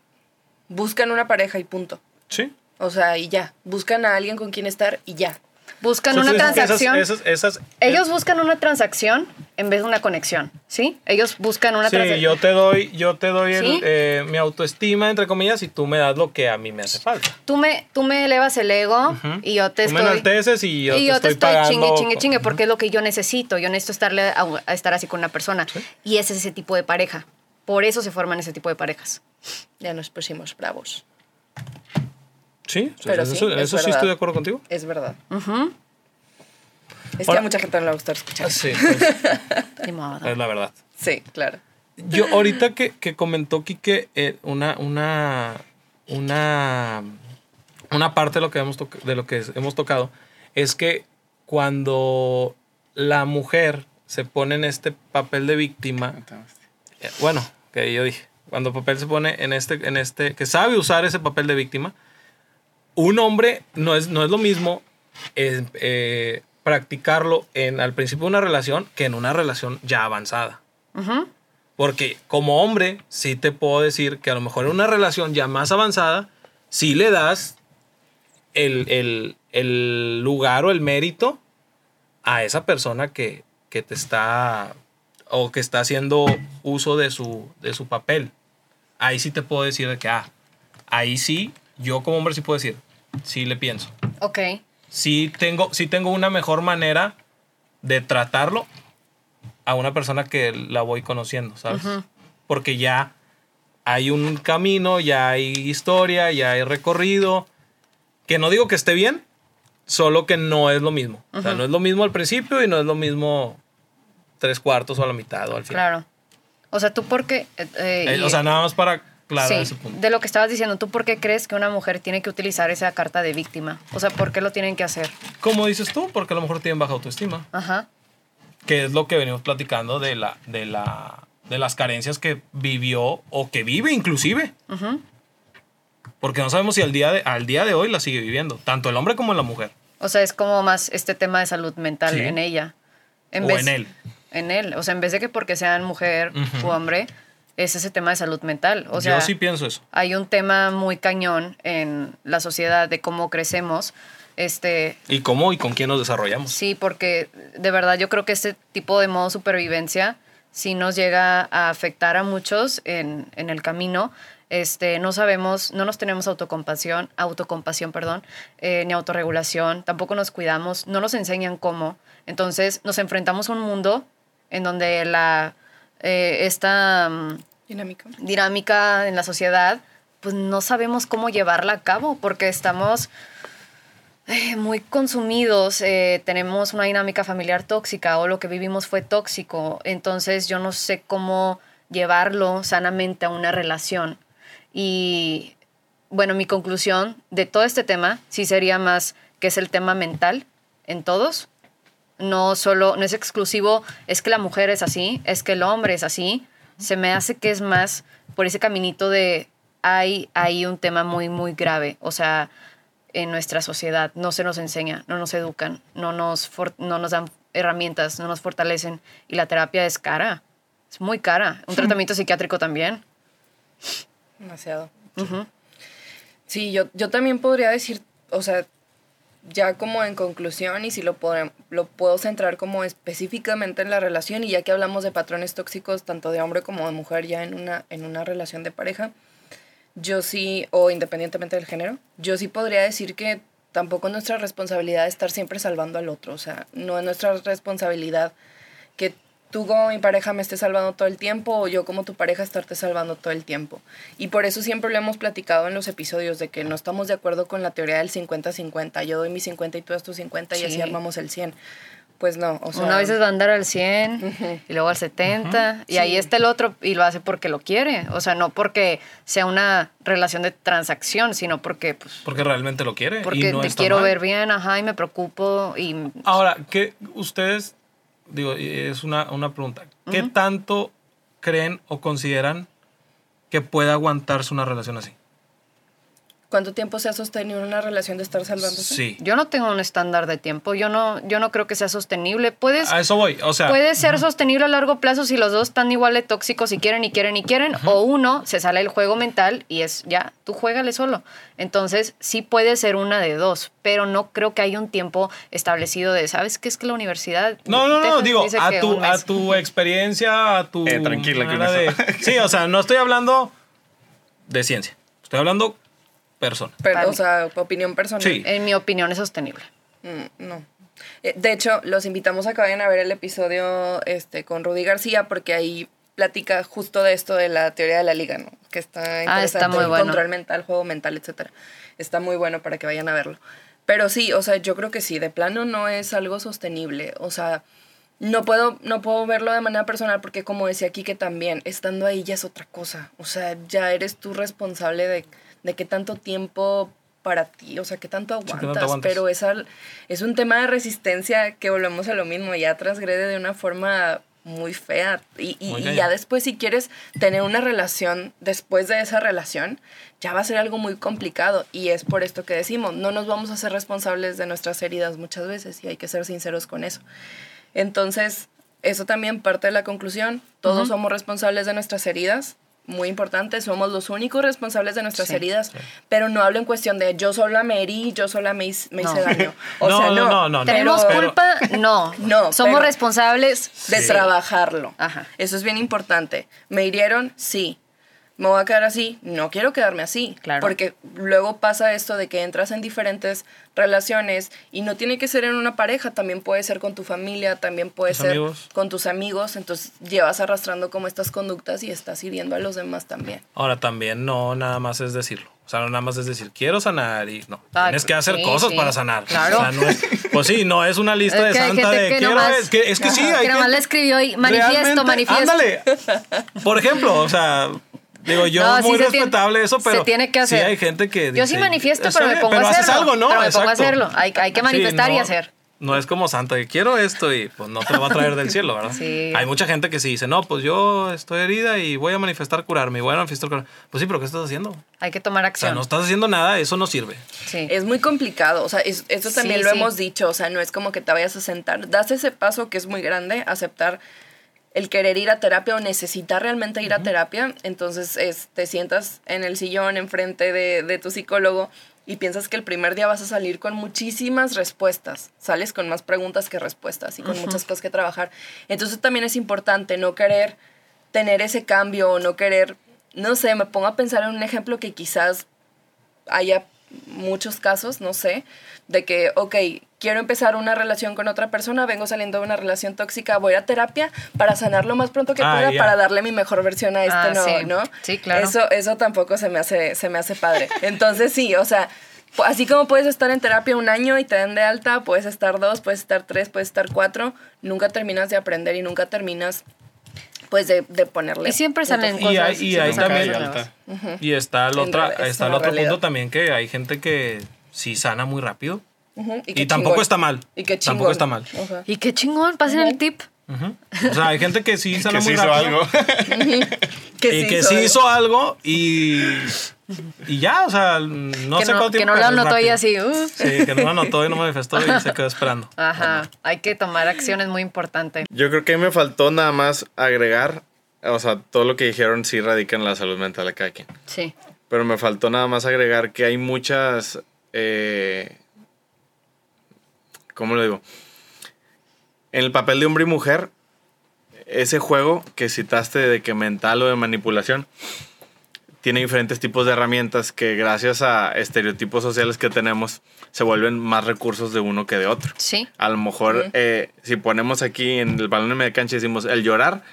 buscan una pareja y punto. Sí. O sea, y ya. Buscan a alguien con quien estar y ya. Buscan Entonces, una esas- transacción. Esas, esas, Ellos buscan una transacción en vez de una conexión, ¿sí? Ellos buscan una Sí, transacción. yo te doy, yo te doy el, ¿Sí? eh, mi autoestima, entre comillas, y tú me das lo que a mí me hace falta. Tú me, tú me elevas el ego Ujú. y yo te Tú me estoy... enalteces y yo y te yo estoy te estoy pagando chingue, chingue, chingue, porque es lo que yo necesito. Yo necesito estarle a, a estar así con una persona. Y ese es ese tipo de pareja. Por eso se forman ese tipo de parejas. Ya nos pusimos bravos. Sí, Pero eso, sí, eso es sí verdad. estoy de acuerdo contigo. Es verdad. Es que a mucha gente no le va a gustar escuchar. Sí, pues, es la verdad. Sí, claro. Yo ahorita que, que comentó Quique eh, una, una, una, una parte de lo que hemos, toc- de lo que hemos tocado es que cuando la mujer se pone en este papel de víctima, eh, bueno, que yo dije, cuando el papel se pone en este, en este, que sabe usar ese papel de víctima, un hombre no es, no es lo mismo eh, eh, practicarlo en, al principio de una relación que en una relación ya avanzada. Porque como hombre, sí te puedo decir que a lo mejor en una relación ya más avanzada, sí le das el, el- el lugar o el mérito a esa persona que, que te está o que está haciendo uso de su, de su papel. Ahí sí te puedo decir de que, ah, ahí sí, yo como hombre sí puedo decir, sí le pienso. Ok. Sí tengo, sí tengo una mejor manera de tratarlo a una persona que la voy conociendo, ¿sabes? Porque ya hay un camino, ya hay historia, ya hay recorrido. Que no digo que esté bien, solo que no es lo mismo. O sea, no es lo mismo al principio y no es lo mismo tres cuartos o a la mitad o al final. Claro. O sea, tú por qué... eh, eh, Eh, o sea, nada más para aclarar Sí, ese punto. de lo que estabas diciendo, ¿tú por qué crees que una mujer tiene que utilizar esa carta de víctima? O sea, ¿por qué lo tienen que hacer? Como dices tú, porque a lo mejor tienen baja autoestima. Ajá. que es lo que venimos platicando de, la, de, la, de las carencias que vivió o que vive inclusive. Ujú. Porque no sabemos si al día, de, al día de hoy la sigue viviendo, tanto el hombre como la mujer. O sea, es como más este tema de salud mental Sí. en ella. o en él. En él. O sea, en vez de que porque sean mujer Ujú. u hombre, es ese tema de salud mental. O sea, Yo sí pienso eso. hay un tema muy cañón en la sociedad de cómo crecemos. Este, ¿Y cómo y con quién nos desarrollamos? Sí, porque de verdad yo creo que este tipo de modo supervivencia sí nos llega a afectar a muchos en, en el camino. Este, no sabemos, no nos tenemos autocompasión, autocompasión, perdón, eh, ni autorregulación, tampoco nos cuidamos, no nos enseñan cómo. Entonces nos enfrentamos a un mundo en donde la, eh, esta mm, Dinámica. dinámica en la sociedad, pues no sabemos cómo llevarla a cabo porque estamos eh, muy consumidos, eh, tenemos una dinámica familiar tóxica o lo que vivimos fue tóxico, entonces yo no sé cómo llevarlo sanamente a una relación. Y bueno, mi conclusión de todo este tema sí sería más que es el tema mental en todos. No solo, no es exclusivo, es que la mujer es así, es que el hombre es así. Se me hace que es más por ese caminito de hay, hay un tema muy, muy grave. O sea, en nuestra sociedad no se nos enseña, no nos educan, no nos, for- no nos dan herramientas, no nos fortalecen. Y la terapia es cara, es muy cara. Un tratamiento psiquiátrico también. Demasiado. Sí, yo, yo también podría decir, o sea, ya como en conclusión y si lo, podrem- lo puedo centrar como específicamente en la relación y ya que hablamos de patrones tóxicos tanto de hombre como de mujer ya en una, en una relación de pareja, yo sí, o independientemente del género, yo sí podría decir que tampoco es nuestra responsabilidad estar siempre salvando al otro, o sea, no es nuestra responsabilidad que tú como mi pareja me estés salvando todo el tiempo o yo como tu pareja estarte salvando todo el tiempo. Y por eso siempre lo hemos platicado en los episodios de que no estamos de acuerdo con la teoría del 50-50. Yo doy mi 50 y tú das tu 50 y Sí. así armamos el 100. Pues no, o sea... Una vez va a andar al 100 y luego al 70 y ahí está el otro y lo hace porque lo quiere. O sea, no porque sea una relación de transacción, sino porque, pues, Porque realmente lo quiere. y porque no te está quiero mal. ver bien, ajá, y me preocupo y... Ahora, ¿qué ustedes, digo, es una, una pregunta, ¿qué tanto creen o consideran que pueda aguantarse una relación así? ¿Cuánto tiempo se ha sostenido una relación de estar salvándose? Sí. Yo no tengo un estándar de tiempo, yo no, yo no creo que sea sostenible. Puedes, A eso voy, o sea, puede ser sostenible a largo plazo si los dos están igual de tóxicos y quieren y quieren y quieren, o uno se sale el juego mental y es ya, tú juégale solo. Entonces, sí puede ser una de dos, pero no creo que haya un tiempo establecido de, ¿sabes qué es que la universidad? No, no, no, digo, a que tu, a tu experiencia, a tu... Eh, tranquila eso. de- Sí, o sea, no estoy hablando de ciencia, estoy hablando persona. Pero, Para o mí. sea, opinión personal. Sí. En mi opinión es sostenible. Mm, no. Eh, De hecho, los invitamos a que vayan a ver el episodio este, con Rudy García porque ahí platica justo de esto de la teoría de la liga, ¿no? Que está interesante. Ah, está muy el bueno. Control mental, juego mental, etcétera. Está muy bueno para que vayan a verlo. Pero sí, o sea, yo creo que sí, de plano no es algo sostenible. O sea, no puedo, no puedo verlo de manera personal porque como decía aquí que también, estando ahí ya es otra cosa. O sea, ya eres tú responsable de, de qué tanto tiempo para ti, o sea, qué tanto aguantas. pero es, al- es un tema de resistencia que volvemos a lo mismo, ya transgrede de una forma muy fea. Y, y- ya después, si quieres tener una relación después de esa relación, ya va a ser algo muy complicado. Y es por esto que decimos, no nos vamos a ser responsables de nuestras heridas muchas veces y hay que ser sinceros con eso. Entonces, eso también parte de la conclusión. Todos somos responsables de nuestras heridas. Muy importante, somos los únicos responsables de nuestras Sí. heridas, pero no hablo en cuestión de yo sola me herí, yo sola me, hice- me hice No. daño. O No, sea, no, no. no. ¿Tenemos pero- culpa? No. No, Somos pero- responsables de Sí. trabajarlo. Ajá. Eso es bien importante. ¿Me hirieron? Sí. ¿Me voy a quedar así? No quiero quedarme así. Claro. Porque luego pasa esto de que entras en diferentes relaciones y no tiene que ser en una pareja, también puede ser con tu familia, también puede ser amigos. con tus amigos. Entonces llevas arrastrando como estas conductas y estás hiriendo a los demás también. Ahora también no nada más es decirlo. O sea, no nada más es decir, quiero sanar y no. Ah, Tienes que hacer sí, cosas sí. para sanar. Claro. O sea, no es, pues sí, no es una lista Es de que santa de que quiero nomás- es que, es que sí, hay que nomás le escribió ahí, manifiesto, manifiesto. Ándale. Por ejemplo, o sea, digo, yo No, sí muy se tiene- respetable eso, se pero tiene que hacer. sí hay gente que Yo sí dice, manifiesto, "Está pero me pongo a haces hacerlo. algo, ¿no? Pero me pongo a Exacto. hacerlo. Hay- hay que Sí, manifestar y no- hacer. No es como santa, que quiero esto y pues no te lo va a traer del cielo, ¿verdad? Sí. Hay mucha gente que sí dice, no, pues yo estoy herida y voy a manifestar curarme y voy a manifestar curarme. Pues sí, pero ¿qué estás haciendo? O Hay que tomar sea, acción. no estás haciendo nada, eso no sirve. Sí. Es muy complicado, o sea, es- esto también Sí, lo sí. hemos dicho, o sea, no es como que te vayas a sentar, das ese paso que es muy grande, aceptar el querer ir a terapia o necesitar realmente ir a terapia, entonces es, te sientas en el sillón enfrente de, de tu psicólogo y piensas que el primer día vas a salir con muchísimas respuestas, sales con más preguntas que respuestas y con muchas cosas que trabajar. Entonces también es importante no querer tener ese cambio o no querer, no sé, me pongo a pensar en un ejemplo que quizás haya muchos casos, no sé, de que, ok, quiero empezar una relación con otra persona, vengo saliendo de una relación tóxica, voy a terapia para sanar lo más pronto que Ah, pueda, ya. para darle mi mejor versión a este Ah, no, sí. ¿no? Sí, claro. Eso, eso tampoco se me hace, se me hace padre. Entonces sí, o sea, así como puedes estar en terapia un año y te dan de alta, puedes estar dos, puedes estar tres, puedes estar cuatro, nunca terminas de aprender y nunca terminas pues de, de ponerle. Y siempre salen puntos. Y cosas. hay- y salen también- cosas nuevas. Y está el, otra, está es el otro realidad. punto también que hay gente que sí sana muy rápido. Y, tampoco está mal. Y qué Tampoco chingón. está mal. Y qué chingón, pasen el tip. O sea, hay gente que sí que muy se hizo rápido. algo. Que y sí que hizo sí algo. hizo algo y, y ya, o sea, no que sé no, cuánto que tiempo. no lo anotó y así. uh. Sí, que no lo anotó y no manifestó y se quedó esperando. Ajá. Hay que tomar acción, es muy importante. Yo creo que ahí me faltó nada más agregar, o sea, todo lo que dijeron sí radica en la salud mental de cada quien. Sí. Pero me faltó nada más agregar que hay muchas. Eh, ¿Cómo lo digo? En el papel de hombre y mujer, ese juego que citaste de que mental o de manipulación tiene diferentes tipos de herramientas que, gracias a estereotipos sociales que tenemos, se vuelven más recursos de uno que de otro. Sí. A lo mejor, eh, si ponemos aquí en el balón de media cancha decimos el llorar,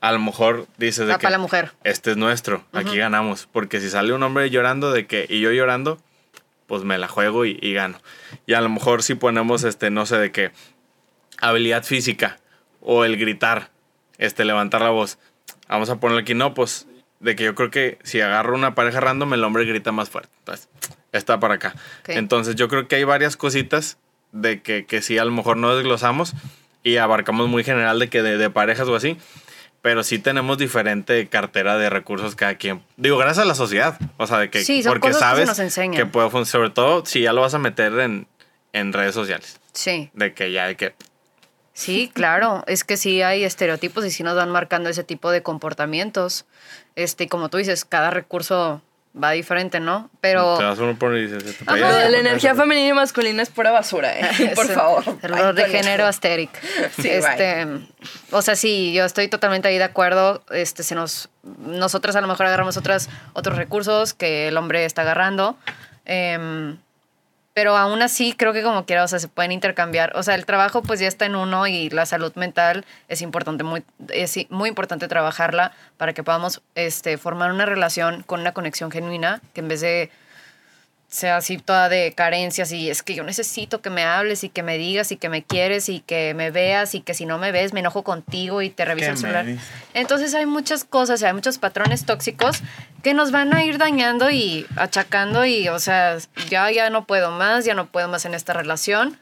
a lo mejor dices de Va que para la mujer. este es nuestro, aquí ganamos. Porque si sale un hombre llorando de que, y yo llorando, pues me la juego y, y gano. Y a lo mejor si ponemos, este, no sé, de qué, habilidad física o el gritar, este, levantar la voz. Vamos a ponerle aquí, no, pues de que yo creo que si agarro una pareja random, el hombre grita más fuerte. Entonces, está para acá. Entonces yo creo que hay varias cositas de que, que sí a lo mejor no desglosamos y abarcamos muy general de que de, de parejas o así. Pero sí tenemos diferente cartera de recursos cada quien. Digo, gracias a la sociedad. O sea, de que Sí, son porque cosas que se sabes nos enseñan. que puede funcionar. Sobre todo si ya lo vas a meter en, en redes sociales. Sí. De que ya, de que Sí, claro. Es que sí hay estereotipos y sí nos van marcando ese tipo de comportamientos. Este, como tú dices, cada recurso va diferente, ¿no? Pero. te vas a uno por y dices, "Este Ajá. la energía acá". femenina y masculina es pura basura, ¿eh? Por favor. Rol de género asteric. Sí, este, o sea, sí, yo estoy totalmente ahí de acuerdo. Este, se nos, nosotras a lo mejor agarramos otras, otros recursos que el hombre está agarrando. Em, pero aún así creo que como quiera, o sea, se pueden intercambiar. O sea, el trabajo pues ya está en uno y la salud mental es importante, muy, es muy importante trabajarla para que podamos este, formar una relación con una conexión genuina, que en vez de sea así toda de carencias y es que yo necesito que me hables y que me digas y que me quieres y que me veas y que si no me ves me enojo contigo y te reviso ¿Qué el celular. Entonces hay muchas cosas, y hay muchos patrones tóxicos que nos van a ir dañando y achacando y o sea, ya ya no puedo más, ya no puedo más en esta relación.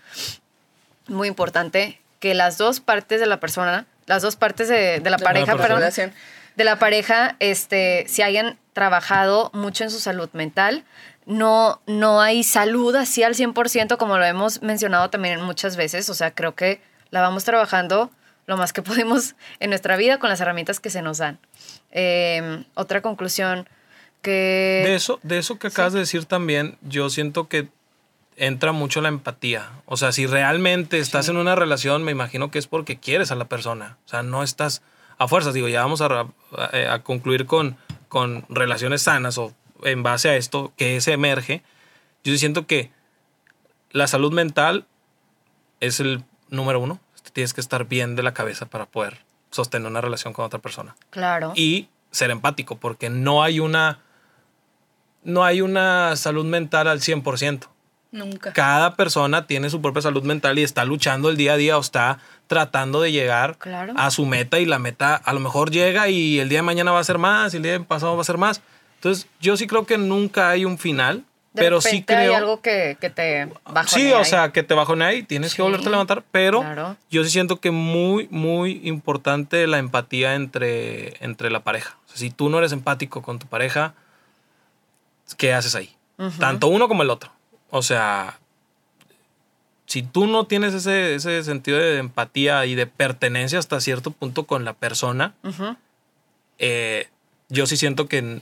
Muy importante que las dos partes de la persona, las dos partes de, de la De pareja, perdón, relación. de la pareja, este, si hayan trabajado mucho en su salud mental, no, no hay salud así al 100% como lo hemos mencionado también muchas veces, o sea, creo que la vamos trabajando lo más que podemos en nuestra vida con las herramientas que se nos dan. Eh, otra conclusión que... De eso, de eso que acabas de decir también, yo siento que entra mucho la empatía. O sea, si realmente estás en una relación, me imagino que es porque quieres a la persona. O sea, no estás a fuerzas. Digo, ya vamos a, a- a concluir con, con relaciones sanas o en base a esto que se emerge. Yo siento que la salud mental es el número uno. Tienes que estar bien de la cabeza para poder sostener una relación con otra persona Claro. y ser empático, porque no hay una no hay una salud mental al 100%. Nunca. Cada persona tiene su propia salud mental y está luchando el día a día o está tratando de llegar Claro. a su meta y la meta a lo mejor llega y el día de mañana va a ser más y el día pasado va a ser más. Entonces, yo sí creo que nunca hay un final, De pero sí creo hay algo que, que te bajonea Sí, o ahí. sea, que te bajonea y tienes Sí, que volverte a levantar, pero claro. yo sí siento que muy, muy importante la empatía entre, entre la pareja. O sea, si tú no eres empático con tu pareja, ¿qué haces ahí? Tanto uno como el otro. O sea, si tú no tienes ese, ese sentido de empatía y de pertenencia hasta cierto punto con la persona, eh, yo sí siento que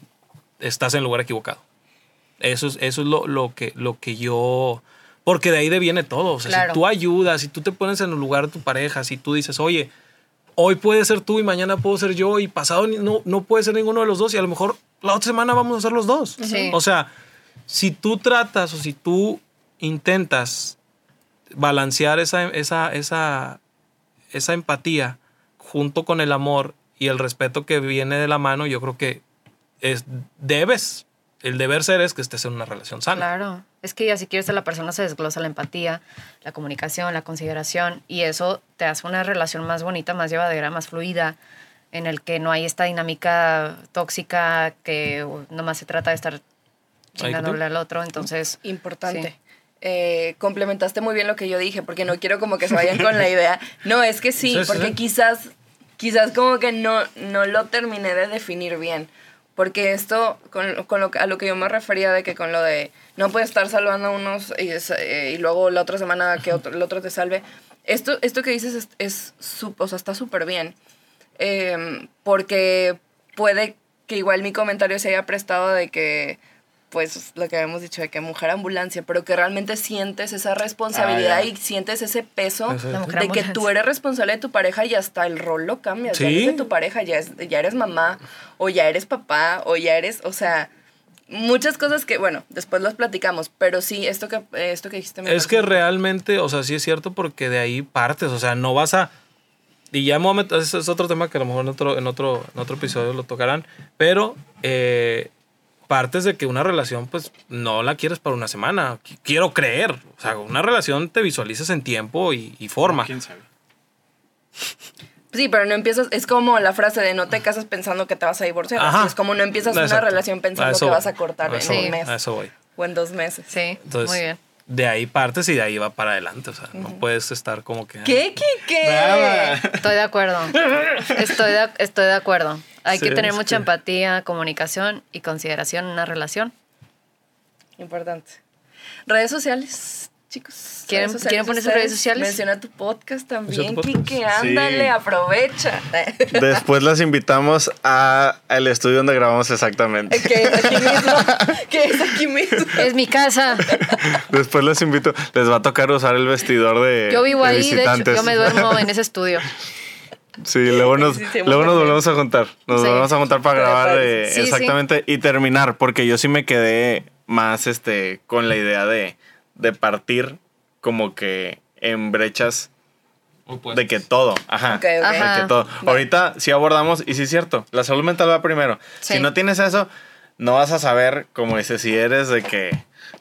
estás en el lugar equivocado. Eso es, eso es lo, lo que, lo que yo... Porque de ahí deviene todo. O sea, Claro. si tú ayudas, si tú te pones en el lugar de tu pareja, si tú dices, oye, hoy puede ser tú y mañana puedo ser yo y pasado no, no puede ser ninguno de los dos y a lo mejor la otra semana vamos a ser los dos. Sí. O sea, si tú tratas o si tú intentas balancear esa, esa, esa, esa empatía junto con el amor y el respeto que viene de la mano, yo creo que es, debes, el deber ser es que estés en una relación sana. Claro. Es que ya si quieres a la persona se desglosa la empatía, la comunicación, la consideración y eso te hace una relación más bonita, más llevadera, más fluida, en el que no hay esta dinámica tóxica que nomás se trata de estar chingándole al otro. Entonces, Importante. Sí. Eh, complementaste muy bien lo que yo dije, porque no quiero como que se vayan con la idea. No, es que sí, Sí, sí, porque sí. quizás, quizás como que no, no lo terminé de definir bien. Porque esto, con, con lo, que- a lo que yo me refería de que con lo de no puedes estar salvando a unos y, es- eh, y luego la otra semana que otro, el otro te salve. Esto, esto que dices es, es su- o sea, está súper bien. Em, porque puede que igual mi comentario se haya prestado de que, pues lo que habíamos dicho, de que mujer ambulancia, pero que realmente sientes esa responsabilidad Ah, ya. y sientes ese peso de que tú eres responsable de tu pareja y hasta el rol lo cambias. Ya Sí. eres de tu pareja, ya, es- ya eres mamá, o ya eres papá, o ya eres, o sea, muchas cosas que, bueno, después las platicamos, pero sí, esto que, esto que dijiste me Es que realmente, o sea, sí es cierto porque de ahí partes, o sea, no vas a... Y ya me voy a meter- ese es otro tema que a lo mejor en otro, en otro, en otro episodio lo tocarán, pero eh, partes de que una relación, pues, no la quieres para una semana. Qu- Quiero creer. O sea, una relación te visualizas en tiempo y, y forma. ¿Quién sabe? Sí, pero no empiezas, es como la frase de no te casas pensando que te vas a divorciar. Ajá. es como no empiezas una relación pensando que voy. vas a cortar A en un mes A eso voy. o en dos meses. sí, Entonces, muy bien. De ahí partes y de ahí va para adelante. O sea, no puedes estar como que... ¿Qué, qué, qué? Brava. Estoy de acuerdo. Estoy de, estoy de acuerdo. Hay Sí, que tener mucha que- empatía, comunicación y consideración en una relación. Importante. Redes sociales, chicos. ¿Quieren- quieren poner sus redes sociales? Menciona tu podcast también, Menciona tu podcast. Kike, ándale, Sí. aprovecha. Después las invitamos a el estudio donde grabamos exactamente. que es aquí mismo. Que es aquí mismo. Es mi casa. Después les invito, les va a tocar usar el vestidor de Yo vivo de ahí, de hecho, visitantes. yo me duermo en ese estudio. Sí, luego nos, luego nos volvemos a juntar. Nos Sí. volvemos a juntar para grabar eh, Sí, sí. exactamente y terminar, porque yo sí me quedé más este con la idea de, de partir como que en brechas de que todo, ajá. Ajá. de que todo. Ahorita sí abordamos, y sí es cierto, la salud mental va primero. Sí. Si no tienes eso, no vas a saber, como dices, si eres de que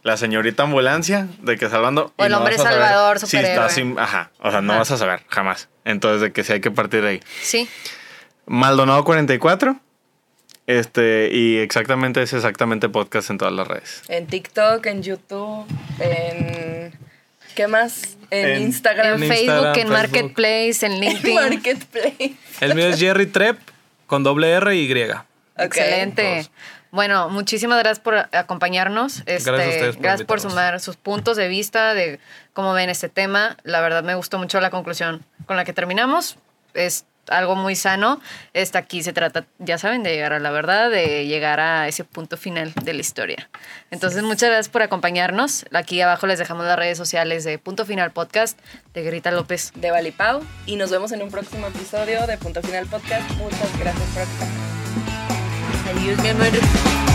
la señorita ambulancia, de que salvando. O el no hombre salvador, si estás sin- ajá, o sea, no Ajá. vas a saber, jamás. Entonces, de que sí hay que partir de ahí. Sí. Maldonado 44. Este, y exactamente es exactamente podcast en todas las redes. En TikTok, en YouTube, en. ¿Qué más? En, En- Instagram. En En Facebook, Instagram, en Facebook. Marketplace, en LinkedIn. Marketplace. El mío es Jerry Trep con doble R y Y. Excelente. Bueno, muchísimas gracias por acompañarnos. Este, Gracias a ustedes por gracias por sumar sus puntos de vista de cómo ven este tema. La verdad me gustó mucho la conclusión con la que terminamos. es algo muy sano. Esta aquí se trata, ya saben, de llegar a la verdad, de llegar a ese punto final de la historia. Entonces, muchas gracias por acompañarnos. Aquí abajo les dejamos las redes sociales de Punto Final Podcast de Grita López. De Valipau. Y nos vemos en un próximo episodio de Punto Final Podcast. Muchas gracias por acompañarnos. Adiós, mi amor.